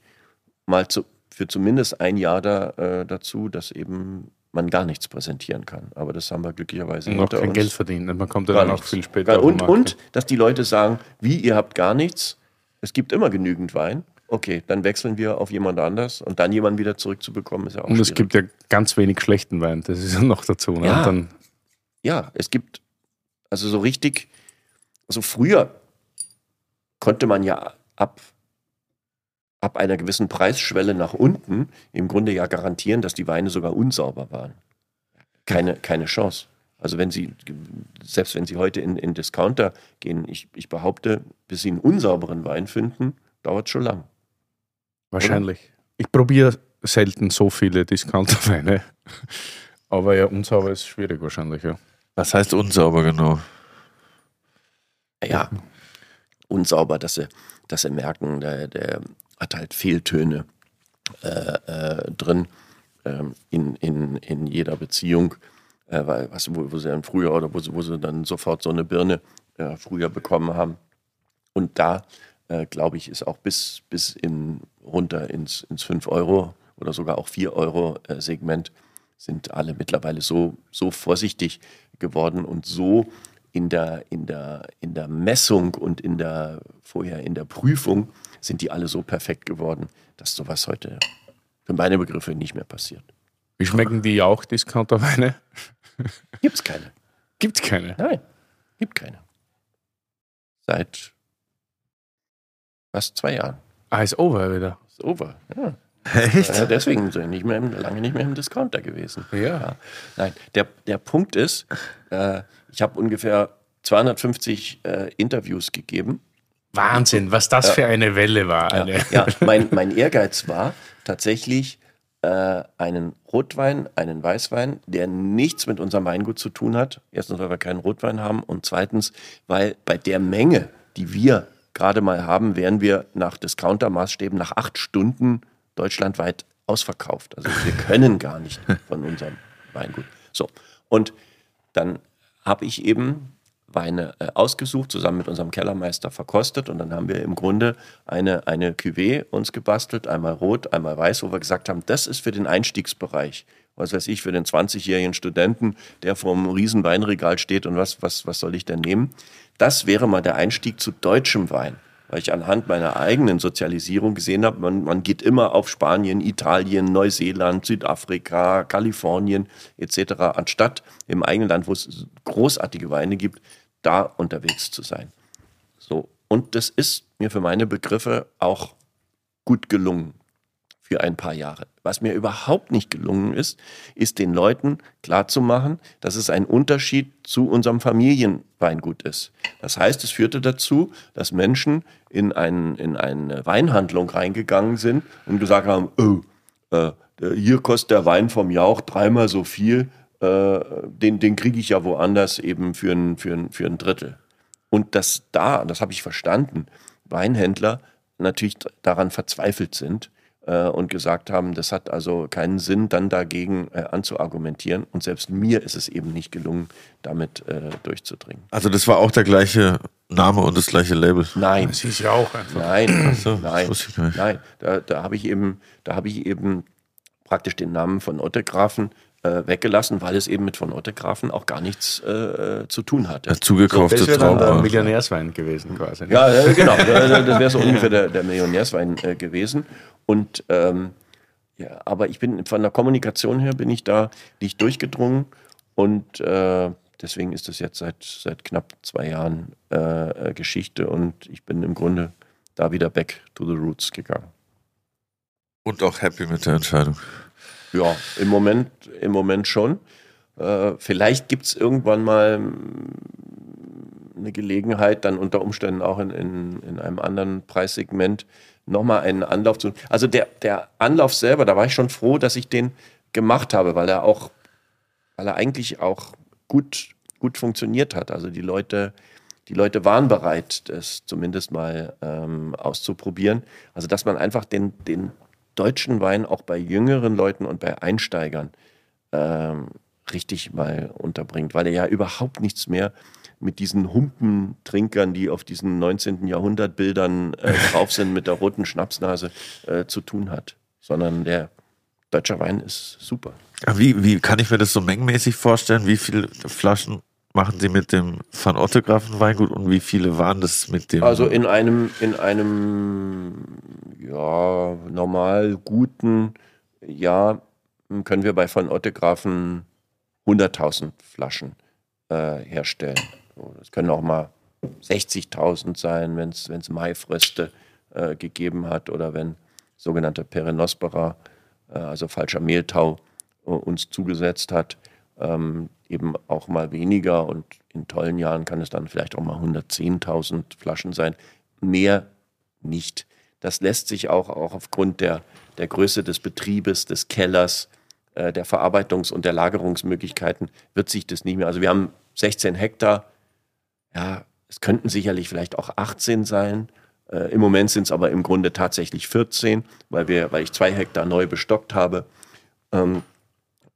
mal zu, für zumindest ein Jahr da, äh, dazu, dass eben man gar nichts präsentieren kann. Aber das haben wir glücklicherweise noch hinter kein uns. Geld verdienen. Man kommt dann auch viel später. Und, und, dass die Leute sagen, wie, ihr habt gar nichts, es gibt immer genügend Wein. Okay, dann wechseln wir auf jemand anders und dann jemanden wieder zurückzubekommen, ist ja auch Und es schwierig. gibt ja ganz wenig schlechten Wein. Das ist ja noch dazu. Ne? Ja. Ja, es gibt, also so richtig, also früher konnte man ja ab, ab einer gewissen Preisschwelle nach unten im Grunde ja garantieren, dass die Weine sogar unsauber waren. Keine, keine Chance. Also wenn Sie, selbst wenn Sie heute in, in Discounter gehen, ich, ich behaupte, bis Sie einen unsauberen Wein finden, dauert schon lang. wahrscheinlich. Ich probiere selten so viele Discounterweine. Aber ja, unsauber ist schwierig wahrscheinlich, ja. Was heißt unsauber genau? Ja, unsauber, dass sie, dass sie merken, der, der hat halt Fehltöne äh, äh, drin ähm, in, in, in jeder Beziehung, äh, weil, was, wo, wo sie dann früher oder wo sie, wo sie dann sofort so eine Birne äh, früher bekommen haben. Und da, äh, glaube ich, ist auch bis, bis in, runter ins, ins 5 Euro oder sogar auch 4 Euro äh, Segment sind alle mittlerweile so, so vorsichtig geworden und so in der, in, der, in der Messung und in der, vorher in der Prüfung sind die alle so perfekt geworden, dass sowas heute für meine Begriffe nicht mehr passiert. Wie schmecken die auch Discounterweine? Gibt's keine. Gibt keine. Nein, gibt keine. Seit fast zwei Jahren. Ah, ist over wieder. Ist over. Ja. Echt? Ja, deswegen sind wir nicht mehr im, lange nicht mehr im Discounter gewesen. Ja. Nein, der, der Punkt ist, äh, ich habe ungefähr 250 äh, Interviews gegeben. Wahnsinn, was das für eine Welle war. Eine. Ja, mein, mein Ehrgeiz war tatsächlich äh, einen Rotwein, einen Weißwein, der nichts mit unserem Weingut zu tun hat. Erstens, weil wir keinen Rotwein haben und zweitens, weil bei der Menge, die wir gerade mal haben, wären wir nach Discounter-Maßstäben nach acht Stunden deutschlandweit ausverkauft. Also wir können gar nicht von unserem Weingut. So, und dann habe ich eben Weine äh, ausgesucht, zusammen mit unserem Kellermeister verkostet und dann haben wir im Grunde eine, eine Cuvée uns gebastelt, einmal rot, einmal weiß, wo wir gesagt haben, das ist für den Einstiegsbereich. Was weiß ich, für den 20-jährigen Studenten, der vor einem riesen steht und was, was, was soll ich denn nehmen? Das wäre mal der Einstieg zu deutschem Wein. Weil ich anhand meiner eigenen Sozialisierung gesehen habe, man, man geht immer auf Spanien, Italien, Neuseeland, Südafrika, Kalifornien etc., anstatt im eigenen Land, wo es großartige Weine gibt, da unterwegs zu sein. So. Und das ist mir für meine Begriffe auch gut gelungen für ein paar Jahre. Was mir überhaupt nicht gelungen ist, ist den Leuten klarzumachen, dass es ein Unterschied zu unserem Familienweingut ist. Das heißt, es führte dazu, dass Menschen in, ein, in eine Weinhandlung reingegangen sind und gesagt haben, oh, äh, hier kostet der Wein vom Jauch dreimal so viel, äh, den, den kriege ich ja woanders eben für ein, für, ein, für ein Drittel. Und dass da, das habe ich verstanden, Weinhändler natürlich daran verzweifelt sind äh, und gesagt haben, das hat also keinen Sinn, dann dagegen äh, anzuargumentieren. Und selbst mir ist es eben nicht gelungen, damit äh, durchzudringen. Also das war auch der gleiche Name und das gleiche Label. Nein, Das ist ja auch einfach. nein, so, das nein, wusste ich gar nicht. nein. Da, da habe ich eben, da habe ich eben praktisch den Namen von Ottegrafen äh, weggelassen, weil es eben mit von Ottegrafen auch gar nichts äh, zu tun hatte. Dazugekaufte Das wäre dann der Traube. Millionärswein gewesen quasi. ne? Ja, äh, genau. Äh, Das wäre so ungefähr der, der Millionärswein äh, gewesen. Und ähm, ja, aber ich bin von der Kommunikation her bin ich da nicht durchgedrungen und äh, deswegen ist das jetzt seit seit knapp zwei Jahren äh, äh, Geschichte und ich bin im Grunde da wieder back to the roots gegangen. Und auch happy mit der Entscheidung. Ja, im Moment, im Moment schon. Äh, vielleicht gibt es irgendwann mal mm, eine Gelegenheit, dann unter Umständen auch in, in, in einem anderen Preissegment nochmal einen Anlauf zu. Also der, der Anlauf selber, da war ich schon froh, dass ich den gemacht habe, weil er auch, weil er eigentlich auch gut, gut funktioniert hat. Also die Leute, die Leute waren bereit, das zumindest mal ähm, auszuprobieren. Also dass man einfach den, den deutschen Wein auch bei jüngeren Leuten und bei Einsteigern ähm, richtig mal unterbringt, weil er ja überhaupt nichts mehr mit diesen Humpentrinkern, die auf diesen 19. Jahrhundert Bildern äh, drauf sind, mit der roten Schnapsnase äh, zu tun hat. Sondern der deutsche Wein ist super. Wie, wie kann ich mir das so mengenmäßig vorstellen? Wie viele Flaschen machen Sie mit dem Van Ottegraffen Weingut und wie viele waren das mit dem? Also in einem, in einem ja, normal guten Jahr können wir bei von Ottegrafen 100.000 Flaschen äh, herstellen. So, das können auch mal 60.000 sein, wenn es Maifröste äh, gegeben hat oder wenn sogenannter Peronospora, äh, also falscher Mehltau, äh, uns zugesetzt hat. Ähm, eben auch mal weniger und in tollen Jahren kann es dann vielleicht auch mal 110.000 Flaschen sein. Mehr nicht. Das lässt sich auch, auch aufgrund der, der Größe des Betriebes, des Kellers, äh, der Verarbeitungs- und der Lagerungsmöglichkeiten, wird sich das nicht mehr. Also wir haben 16 Hektar, ja, es könnten sicherlich vielleicht auch 18 sein. Äh, Im Moment sind es aber im Grunde tatsächlich 14, weil, wir, weil ich zwei Hektar neu bestockt habe. Ähm,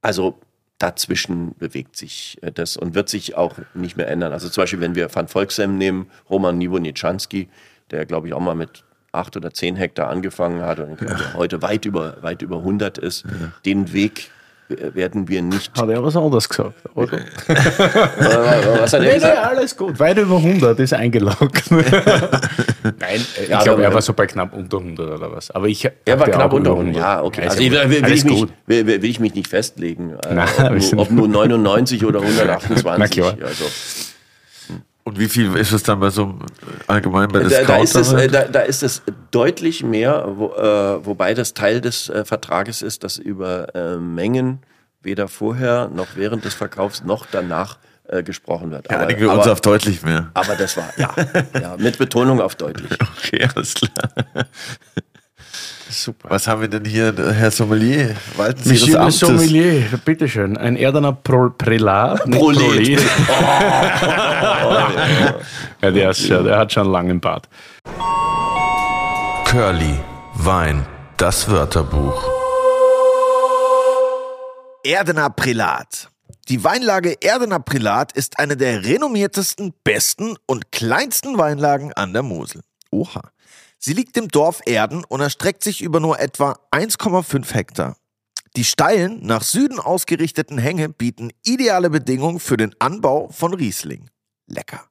also dazwischen bewegt sich äh, das und wird sich auch nicht mehr ändern. Also zum Beispiel, wenn wir Van Volksem nehmen, Roman Nibonitschanski, der glaube ich auch mal mit acht oder zehn Hektar angefangen hat und ja. heute weit über, weit über 100 ist, ja. den Weg werden wir nicht. Hat er was anderes gesagt, oder? was hat er nee, gesagt? Nee, alles gut. Weit über 100 ist eingeloggt. Nein, ich ja, glaube, er war so bei knapp unter 100 oder was. Aber ich, er war knapp unter 100. 100. Ja, okay. Also, will, will, will, ich mich, will, will, ich mich nicht festlegen, äh, Na, ob, nur, ob, nur, 99 oder 128. Na klar. Also, und wie viel ist es dann bei so allgemein bei der da, da, ist es, äh, da, da, ist es deutlich mehr, wo, äh, wobei das Teil des äh, Vertrages ist, dass über äh, Mengen weder vorher noch während des Verkaufs noch danach äh, gesprochen wird. Ja, aber, wir uns auf deutlich mehr. Aber das war, ja, ja, mit Betonung auf deutlich. Okay, alles klar. Super. Was haben wir denn hier, Herr Sommelier? Walten Sie Monsieur Amtes. Sommelier, bitteschön. Ein Erdener Pro Prälat. Prolet. Prolet. Oh. ja, der, ist, der hat schon einen langen Bart. Curly, Wein, das Wörterbuch. Erdener Prälat. Die Weinlage Erdener Prälat ist eine der renommiertesten, besten und kleinsten Weinlagen an der Mosel. Oha. Sie liegt im Dorf Erden und erstreckt sich über nur etwa 1,5 Hektar. Die steilen, nach Süden ausgerichteten Hänge bieten ideale Bedingungen für den Anbau von Riesling. Lecker.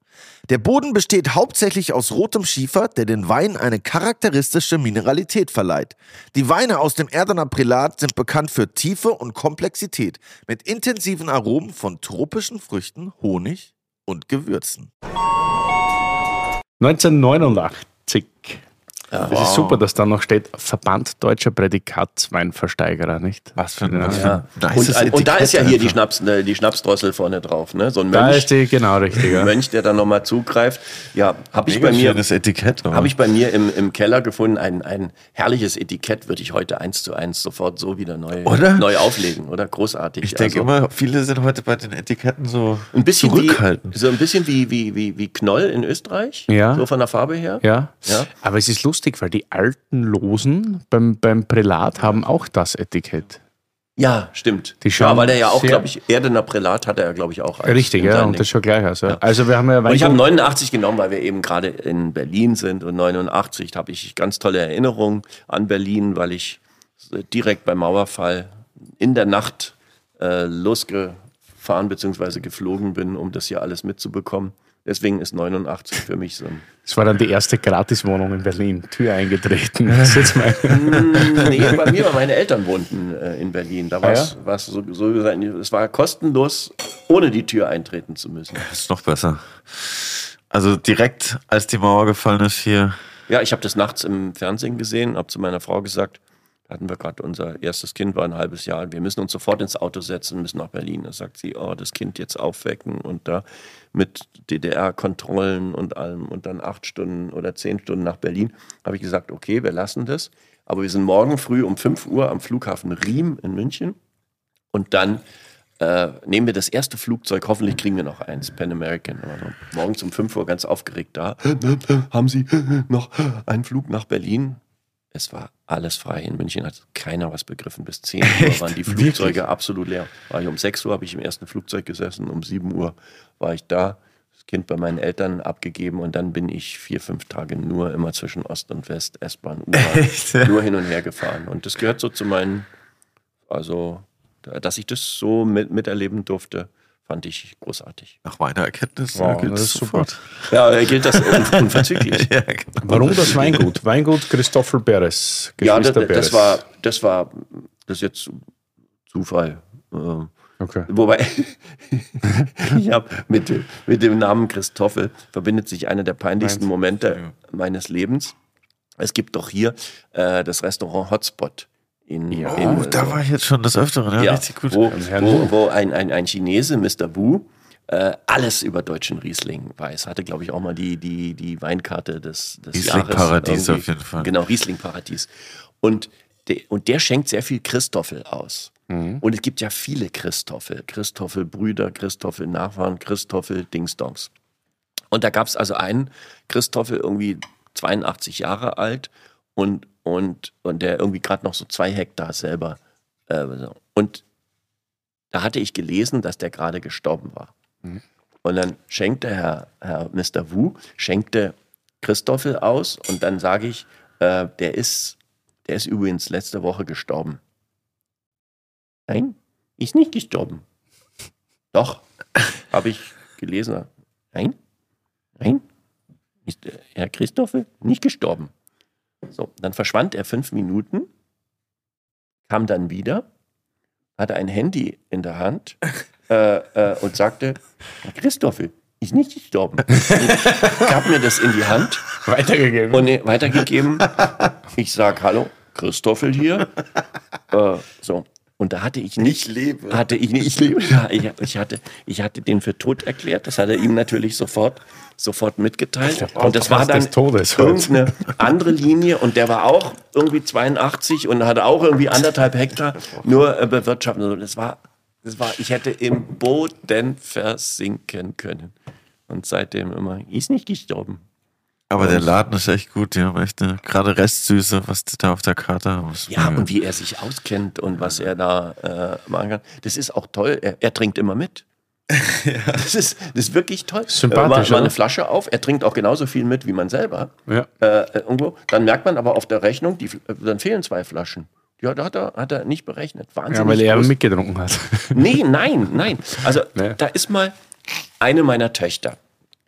Der Boden besteht hauptsächlich aus rotem Schiefer, der den Wein eine charakteristische Mineralität verleiht. Die Weine aus dem Erdener Prälat sind bekannt für Tiefe und Komplexität, mit intensiven Aromen von tropischen Früchten, Honig und Gewürzen. 1989 ja, das wow. ist super, dass da noch steht Verband Deutscher Prädikatsweinversteigerer, nicht? Was für ein ja. ja. Und, und, da ist ja hier die, Schnaps, äh, die Schnapsdrossel vorne drauf, ne? So ein Mönch. Da ist die, genau richtig. Ein Mönch, der da nochmal zugreift. Ja, habe ich bei mir. Etikett. Habe ich bei mir im, im Keller gefunden. Ein, ein herrliches Etikett würde ich heute eins zu eins sofort so wieder neu, oder? neu auflegen, oder? Großartig. Ich denke also, immer, viele sind heute bei den Etiketten so ein bisschen zurückhaltend. Wie, so ein bisschen wie, wie, wie, wie Knoll in Österreich. Ja. So von der Farbe her. Ja. ja. Aber es ist lustig, weil die alten Losen beim, beim Prälat haben auch das Etikett. Ja, stimmt. Die ja, weil der ja auch, glaube ich, Erdener Prälat hat er ja, glaube ich, auch. Richtig, ja, und das schon gleich aus. Ja. Also wir haben ja und ich habe 89 genommen, weil wir eben gerade in Berlin sind und 89 habe ich ganz tolle Erinnerungen an Berlin, weil ich direkt beim Mauerfall in der Nacht äh, losgefahren bzw. geflogen bin, um das hier alles mitzubekommen. Deswegen ist 89 für mich so ein. Das war dann die erste Gratiswohnung in Berlin, Tür eingetreten. Mm, nee, bei mir, weil meine Eltern wohnten äh, in Berlin. Da war es ah, ja? so, so gesagt, es war kostenlos, ohne die Tür eintreten zu müssen. Das ist noch besser. Also direkt, als die Mauer gefallen ist hier. Ja, ich habe das nachts im Fernsehen gesehen, habe zu meiner Frau gesagt, hatten wir gerade unser erstes Kind, war ein halbes Jahr. Wir müssen uns sofort ins Auto setzen, müssen nach Berlin. Da sagt sie, oh, das Kind jetzt aufwecken und da mit DDR-Kontrollen und allem und dann acht Stunden oder zehn Stunden nach Berlin. Habe ich gesagt, okay, wir lassen das. Aber wir sind morgen früh um 5 Uhr am Flughafen Riem in München und dann äh, nehmen wir das erste Flugzeug, hoffentlich kriegen wir noch eins, Pan American. Also morgens um 5 Uhr ganz aufgeregt da. Haben Sie noch einen Flug nach Berlin? Es war alles frei. In München hat keiner was begriffen. Bis 10 Uhr waren die Flugzeuge Wirklich? absolut leer. War ich um 6 Uhr, habe ich im ersten Flugzeug gesessen, um 7 Uhr war ich da. Es Kind bei meinen Eltern abgegeben und dann bin ich vier, fünf Tage nur immer zwischen Ost und West, S-Bahn? U-Bahn, nur hin und her gefahren. Und das gehört so zu meinen, also, dass ich das so mit, miterleben durfte, fand ich großartig. Nach meiner Erkenntnis Wow, äh, gilt das ist super. sofort. Ja, gilt das un unverzüglich. Ja, genau. Warum das Weingut? Weingut Christoffel Beres. Ja, das, das war, das war, das ist jetzt Zufall. Ähm, Okay. Wobei, ich habe mit, dem- mit dem Namen Christoffel verbindet sich einer der peinlichsten Momente meines Lebens. Es gibt doch hier äh, das Restaurant Hotspot in, in Oh, da war ich jetzt schon des Öfteren. Ja, ja, richtig gut. wo, Herrn wo, wo ein, ein, ein Chinese, Mr. Wu, äh, alles über deutschen Riesling weiß. Hatte, glaube ich, auch mal die, die, die Weinkarte des, des. Riesling-Paradies auf jeden Fall. Genau, Riesling-Paradies. Und, de, und der schenkt sehr viel Christoffel aus. Mhm. Und es gibt ja viele Christoffel. Christoffel-Brüder, Christoffel-Nachfahren, Christoffel-Dingsdongs. Und da gab es also einen Christoffel, irgendwie 82 Jahre alt und, und, und der irgendwie gerade noch so zwei Hektar selber. Äh, und da hatte ich gelesen, dass der gerade gestorben war. Und dann schenkte Herr, Herr Mr. Wu, schenkte Christoffel aus und dann sage ich, äh, der, ist, der ist übrigens letzte Woche gestorben. Nein, ist nicht gestorben. Doch, habe ich gelesen. Nein, nein, ist Herr Christoffel nicht gestorben. So, dann verschwand er fünf Minuten, kam dann wieder, hatte ein Handy in der Hand äh, äh, und sagte, Christoffel ist nicht gestorben. Und gab mir das in die Hand Weitergegeben. und äh, weitergegeben. Ich sag Hallo, Christoffel hier. Äh, so. Und da hatte ich nicht, Ich lebe. hatte ich nicht, ich lebe. Ja, ich, ich hatte, ich hatte den für tot erklärt. Das hat er ihm natürlich sofort, sofort mitgeteilt. Und das war dann irgendeine andere Linie. Und der war auch irgendwie 82 und hatte auch irgendwie anderthalb Hektar nur äh, bewirtschaftet. Also Das war, das war, ich hätte im Boden versinken können. Und seitdem immer, ist nicht gestorben. Aber der Laden ist echt gut. Die haben echt eine gerade Restsüße, was die da auf der Karte haben. ist Ja, und wie er sich auskennt und was er da äh, machen kann. Das ist auch toll. Er, er trinkt immer mit. das, ist, das ist wirklich toll. Sympathisch, Äh, mal, mal eine Flasche auf. Er trinkt auch genauso viel mit wie man selber. Ja. Äh, äh, irgendwo. Dann merkt man aber auf der Rechnung, die, dann fehlen zwei Flaschen. Ja, da hat er, hat er nicht berechnet. Wahnsinnig. ja, weil er groß. mitgetrunken hat. Nee, nein, nein. Also Nee. da ist mal eine meiner Töchter,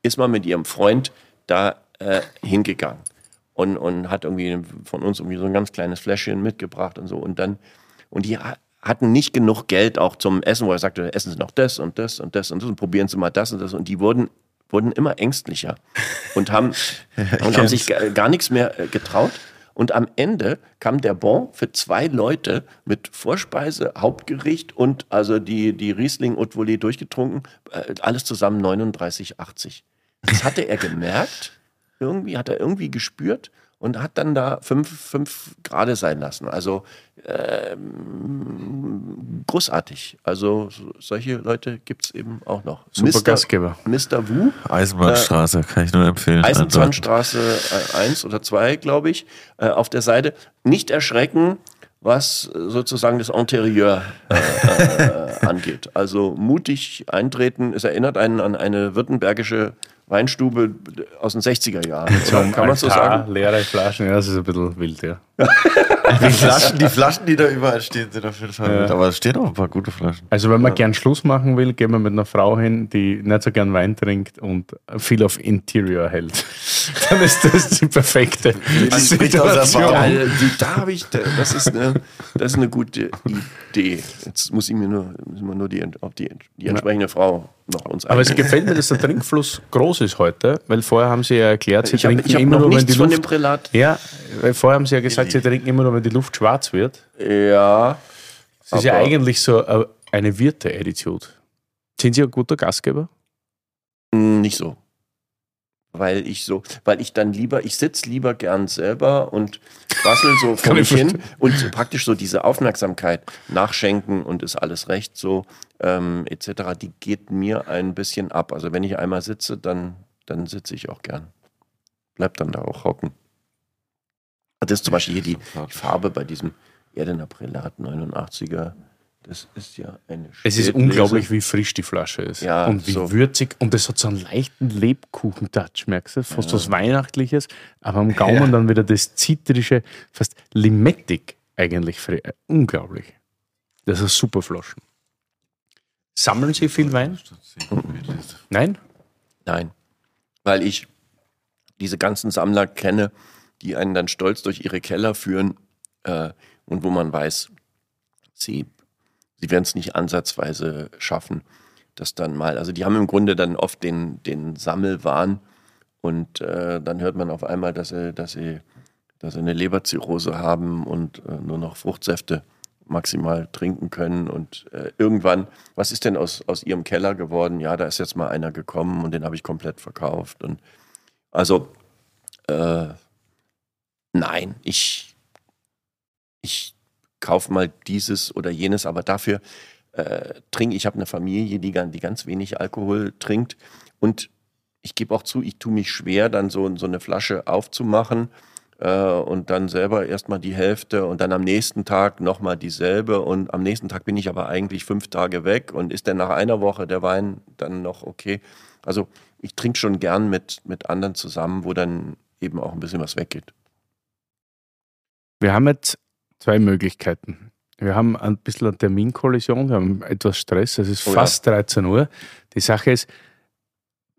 ist mal mit ihrem Freund da äh, hingegangen und, und hat irgendwie von uns irgendwie so ein ganz kleines Fläschchen mitgebracht und so. Und dann, und die hatten nicht genug Geld auch zum Essen, wo er sagte, essen Sie noch das und das und das und das und probieren Sie mal das und das. Und die wurden, wurden immer ängstlicher und haben, und haben sich gar, gar nichts mehr äh, getraut. Und am Ende kam der Bon für zwei Leute mit Vorspeise, Hauptgericht und also die, die Riesling Haute Volée durchgetrunken, äh, alles zusammen 39,80. Das hatte er gemerkt, irgendwie hat er irgendwie gespürt und hat dann da fünf, fünf Grade sein lassen. Also ähm, großartig. Also so- solche Leute gibt es eben auch noch. Super Gastgeber. Mr. Wu, Eisenbahnstraße, kann ich nur empfehlen. Eisenzahnstraße äh, 1 oder 2, glaube ich, äh, auf der Seite. Nicht erschrecken, was äh, sozusagen das Interieur äh, äh, angeht. Also mutig eintreten. Es erinnert einen an eine württembergische Weinstube aus den 60er Jahren. Kann man so sagen? Leere Flaschen, ja, das ist ein bisschen wild, ja. Die Flaschen, die Flaschen, die da überall stehen, sind auf jeden Fall gut. Aber es stehen auch ein paar gute Flaschen. Also wenn man gern Schluss machen will, gehen wir mit einer Frau hin, die nicht so gern Wein trinkt und viel auf Interior hält. Dann ist das die perfekte aus Situation. Ja, die, da habe ich, das ist, eine, das ist eine gute Idee. Jetzt muss ich mir nur, müssen wir nur die, auf die, die entsprechende Frau noch uns Aber es gefällt mir, dass der Trinkfluss groß ist heute, weil vorher haben sie ja erklärt, sie Ich trinken ich hab immer noch nur, wenn nichts die von Luft... dem Prälat. ja, weil vorher haben sie ja gesagt, sie trinken immer nur, wenn die Luft schwarz wird. Ja. Das ist ja eigentlich so äh, eine Wirte-Attitude. Sind Sie ein guter Gastgeber? Mm, Nicht so. Weil ich so, weil ich dann lieber, ich sitze lieber gern selber und quassel so vor mich ich hin und praktisch so diese Aufmerksamkeit nachschenken und ist alles recht so ähm, etc., die geht mir ein bisschen ab. Also wenn ich einmal sitze, dann, dann sitze ich auch gern. Bleib dann da auch hocken. Das ist zum Beispiel hier die, die Farbe bei diesem Erdener Prälat 89er Das ist ja eine Es ist unglaublich, wie frisch die Flasche ist. Ja, und wie so. würzig. Und es hat so einen leichten Lebkuchen-Touch, merkst du? Fast was Weihnachtliches, aber am Gaumen dann wieder das zitrische, fast limettig eigentlich. äh, Unglaublich. Das ist super Flaschen. Sammeln Sie viel Wein? Nein? Nein, weil ich diese ganzen Sammler kenne, die einen dann stolz durch ihre Keller führen äh, und wo man weiß, sie, sie werden es nicht ansatzweise schaffen, das dann mal. Also die haben im Grunde dann oft den, den Sammelwahn und äh, dann hört man auf einmal, dass sie, dass sie, dass sie eine Leberzirrhose haben und äh, nur noch Fruchtsäfte maximal trinken können. Und äh, irgendwann, was ist denn aus, aus ihrem Keller geworden? Ja, da ist jetzt mal einer gekommen und den habe ich komplett verkauft. Und also, äh, nein, ich, ich kaufe mal dieses oder jenes, aber dafür äh, trinke ich habe eine Familie, die, die ganz wenig Alkohol trinkt. Und ich gebe auch zu, ich tue mich schwer, dann so, so eine Flasche aufzumachen äh, und dann selber erstmal die Hälfte und dann am nächsten Tag nochmal dieselbe. Und am nächsten Tag bin ich aber eigentlich fünf Tage weg und ist dann nach einer Woche der Wein dann noch okay. Also ich trinke schon gern mit, mit anderen zusammen, wo dann eben auch ein bisschen was weggeht. Wir haben jetzt zwei Möglichkeiten. Wir haben ein bisschen eine Terminkollision, wir haben etwas Stress, es ist Oh ja. fast 13 Uhr. Die Sache ist,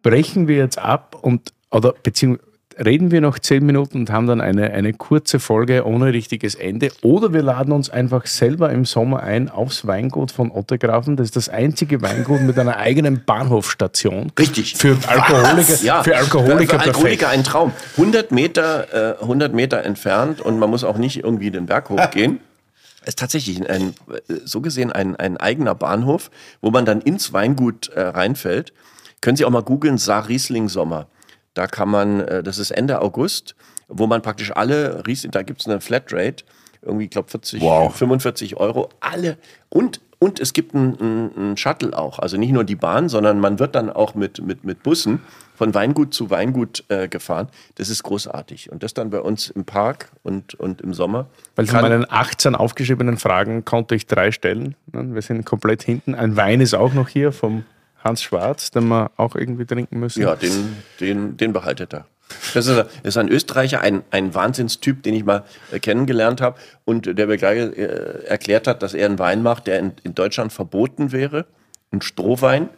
brechen wir jetzt ab und oder beziehungsweise reden wir noch 10 Minuten und haben dann eine, eine kurze Folge ohne richtiges Ende oder wir laden uns einfach selber im Sommer ein aufs Weingut von Ottergrafen. Das ist das einzige Weingut mit einer eigenen Bahnhofstation. Richtig. Für Alkoholiker, Ja, für Alkoholiker, für. Alkoholiker ein Traum. 100 Meter, äh, 100 Meter entfernt und man muss auch nicht irgendwie den Berg hochgehen. Ist tatsächlich ein, äh, so gesehen ein, ein eigener Bahnhof, wo man dann ins Weingut äh, reinfällt. Können Sie auch mal googeln, Saar Riesling Sommer. Da kann man, äh, das ist Ende August, wo man praktisch alle Riesling, da gibt es eine Flatrate, irgendwie, ich glaube 40, Wow. 45 Euro, alle. Und, und es gibt einen ein Shuttle auch. Also nicht nur die Bahn, sondern man wird dann auch mit, mit, mit Bussen von Weingut zu Weingut äh, gefahren. Das ist großartig. Und das dann bei uns im Park und, und im Sommer. Weil von meinen 18 aufgeschriebenen Fragen konnte ich drei stellen. Wir sind komplett hinten. Ein Wein ist auch noch hier vom Hans Schwarz, den wir auch irgendwie trinken müssen. Ja, den, den, den behaltet er. Das ist, ist ein Österreicher, ein, ein Wahnsinnstyp, den ich mal äh, kennengelernt habe und der mir gleich äh, erklärt hat, dass er einen Wein macht, der in, in Deutschland verboten wäre. Ein Strohwein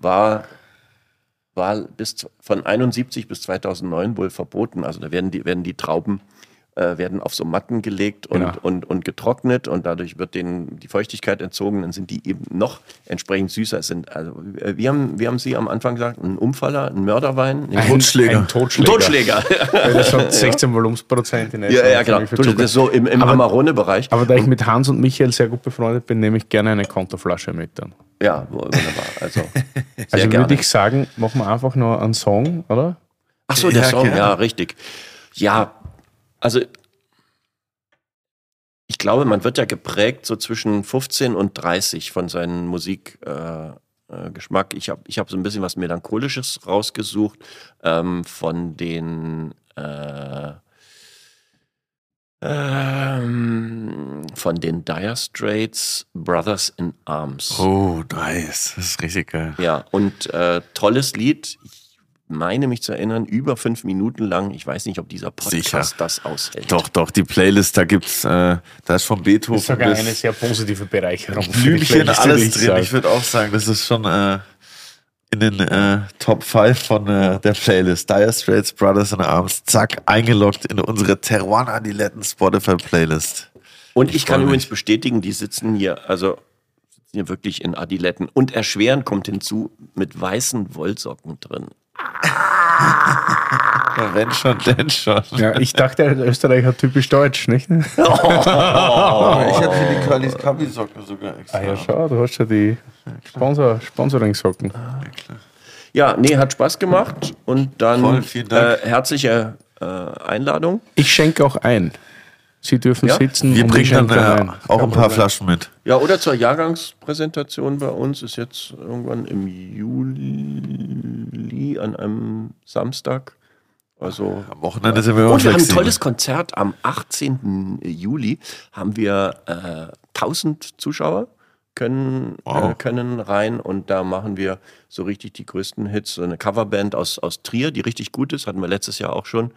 war, war bis von 71 bis 2009 wohl verboten. Also da werden die, werden die Trauben äh, werden auf so Matten gelegt und, Genau. und, und getrocknet und dadurch wird denen die Feuchtigkeit entzogen, dann sind die eben noch entsprechend süßer. Sind, also, äh, wie, haben, wie haben Sie am Anfang gesagt? Ein Umfaller, ein Mörderwein? Ein Totschläger. Ein Totschläger. Totschläger. Weil das hat 16 Volumensprozent in ja, ja, genau. Das ist so im, im Aber- Amarone-Bereich. Aber da ich mit Hans und Michael sehr gut befreundet bin, nehme ich gerne eine Kontoflasche mit dann. Ja, wunderbar. Also, Also würde ich sagen, machen wir einfach noch einen Song, oder? Ach so, der Ja, Song, gerne. ja, richtig. Ja, also ich glaube, man wird ja geprägt so zwischen 15 und 30 von seinem Musikgeschmack. Äh, äh, ich habe ich hab so ein bisschen was Melancholisches rausgesucht ähm, von den äh, ähm, von den Dire Straits Brothers in Arms. Oh, nice. Das ist richtig geil. Ja, und äh, tolles Lied. Ich meine mich zu erinnern, über fünf Minuten lang. Ich weiß nicht, ob dieser Podcast Sicher. das aushält. Doch, doch, die Playlist, da gibt's, äh, da ist von Beethoven Das ist sogar bis eine sehr positive Bereicherung. Blümchen, alles ich drin. sagen. Ich würde auch sagen, das ist schon äh, in den äh, Top 5 von äh, der Playlist. Dire Straits, Brothers in Arms, zack, eingeloggt in unsere Teruan Adiletten Spotify Playlist. Und ich kann freu übrigens bestätigen, die sitzen hier, also sitzen hier wirklich in Adiletten. Und erschwerend kommt hinzu, mit weißen Wollsocken drin. Ja, wenn schon, denn schon. Ja, ich dachte, ein Österreicher typisch deutsch, nicht? ich habe hier die Curly's Cubby Socken sogar extra. Ah ja, schau, du hast ja die Sponsor, Sponsoring-Socken. Ja, nee, hat Spaß gemacht. Und dann Voll, vielen Dank. Äh, herzliche äh, Einladung. Ich schenke auch ein. Sie dürfen Ja, sitzen Wir bringen dann äh, auch ein paar Flaschen mit. Ja, oder zur Jahrgangspräsentation bei uns ist jetzt irgendwann im Juli an einem Samstag. Also Am Wochenende sind wir und wir haben ein tolles Konzert am 18. Juli. Haben wir äh, 1000 Zuschauer können, äh, können rein und da machen wir so richtig die größten Hits. So eine Coverband aus, aus Trier, die richtig gut ist, hatten wir letztes Jahr auch schon.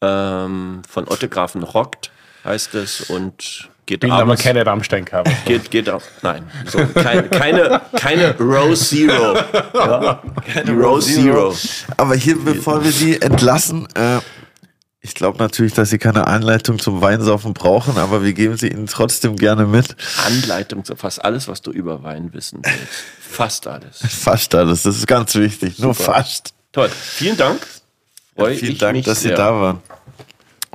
Ähm, von Otte Grafen Rockt heißt es und geht Bin aber abends. keine Rammstein-Cover. Geht, geht auch. Nein, so, kein, keine, keine Row Zero. Ja, die Row Zero. Aber hier, bevor wir Sie entlassen, äh, ich glaube natürlich, dass Sie keine Anleitung zum Weinsaufen brauchen, aber wir geben sie Ihnen trotzdem gerne mit. Anleitung zu fast alles, was du über Wein wissen willst. Fast alles. Fast alles, das ist ganz wichtig. Nur Super. fast. Toll. Vielen Dank. Freu Vielen ich Dank, mich dass sehr. Sie da waren.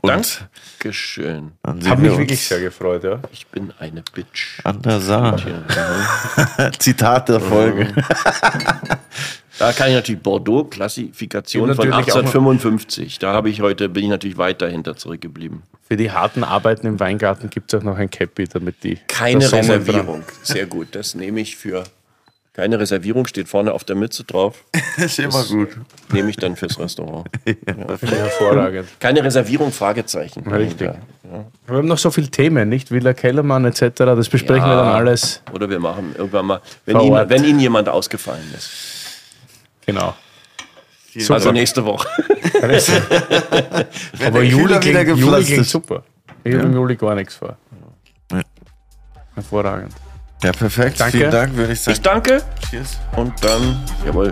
Und Dankeschön. wir mich wirklich sehr gefreut, ja. Ich bin eine Bitch. an der Saar. Tja, Zitat der Folge. Da kann ich natürlich Bordeaux-Klassifikation Und von natürlich auch noch- 1855. Da habe ich heute, bin ich natürlich weit dahinter zurückgeblieben. Für die harten Arbeiten im Weingarten gibt es auch noch ein Cappy, damit die Keine Reservierung. Sehr gut. Das nehme ich für. Keine Reservierung steht vorne auf der Mütze drauf. ist immer gut. Nehme ich dann fürs Restaurant. Finde ich hervorragend. Keine Reservierung, Fragezeichen. Richtig. Ja. Wir haben noch so viele Themen, nicht? Villa Kellermann etc. Das besprechen wir dann alles. Oder wir machen irgendwann mal, wenn, Ort. wenn Ihnen jemand ausgefallen ist. Genau. Also nächste Woche. Aber Juli ging, Juli ist. super. Ich habe im Juli gar nichts vor. Ja. Hervorragend. Ja, perfekt. Danke. Vielen Dank, würde ich sagen. Ich danke Cheers. und dann, jawohl.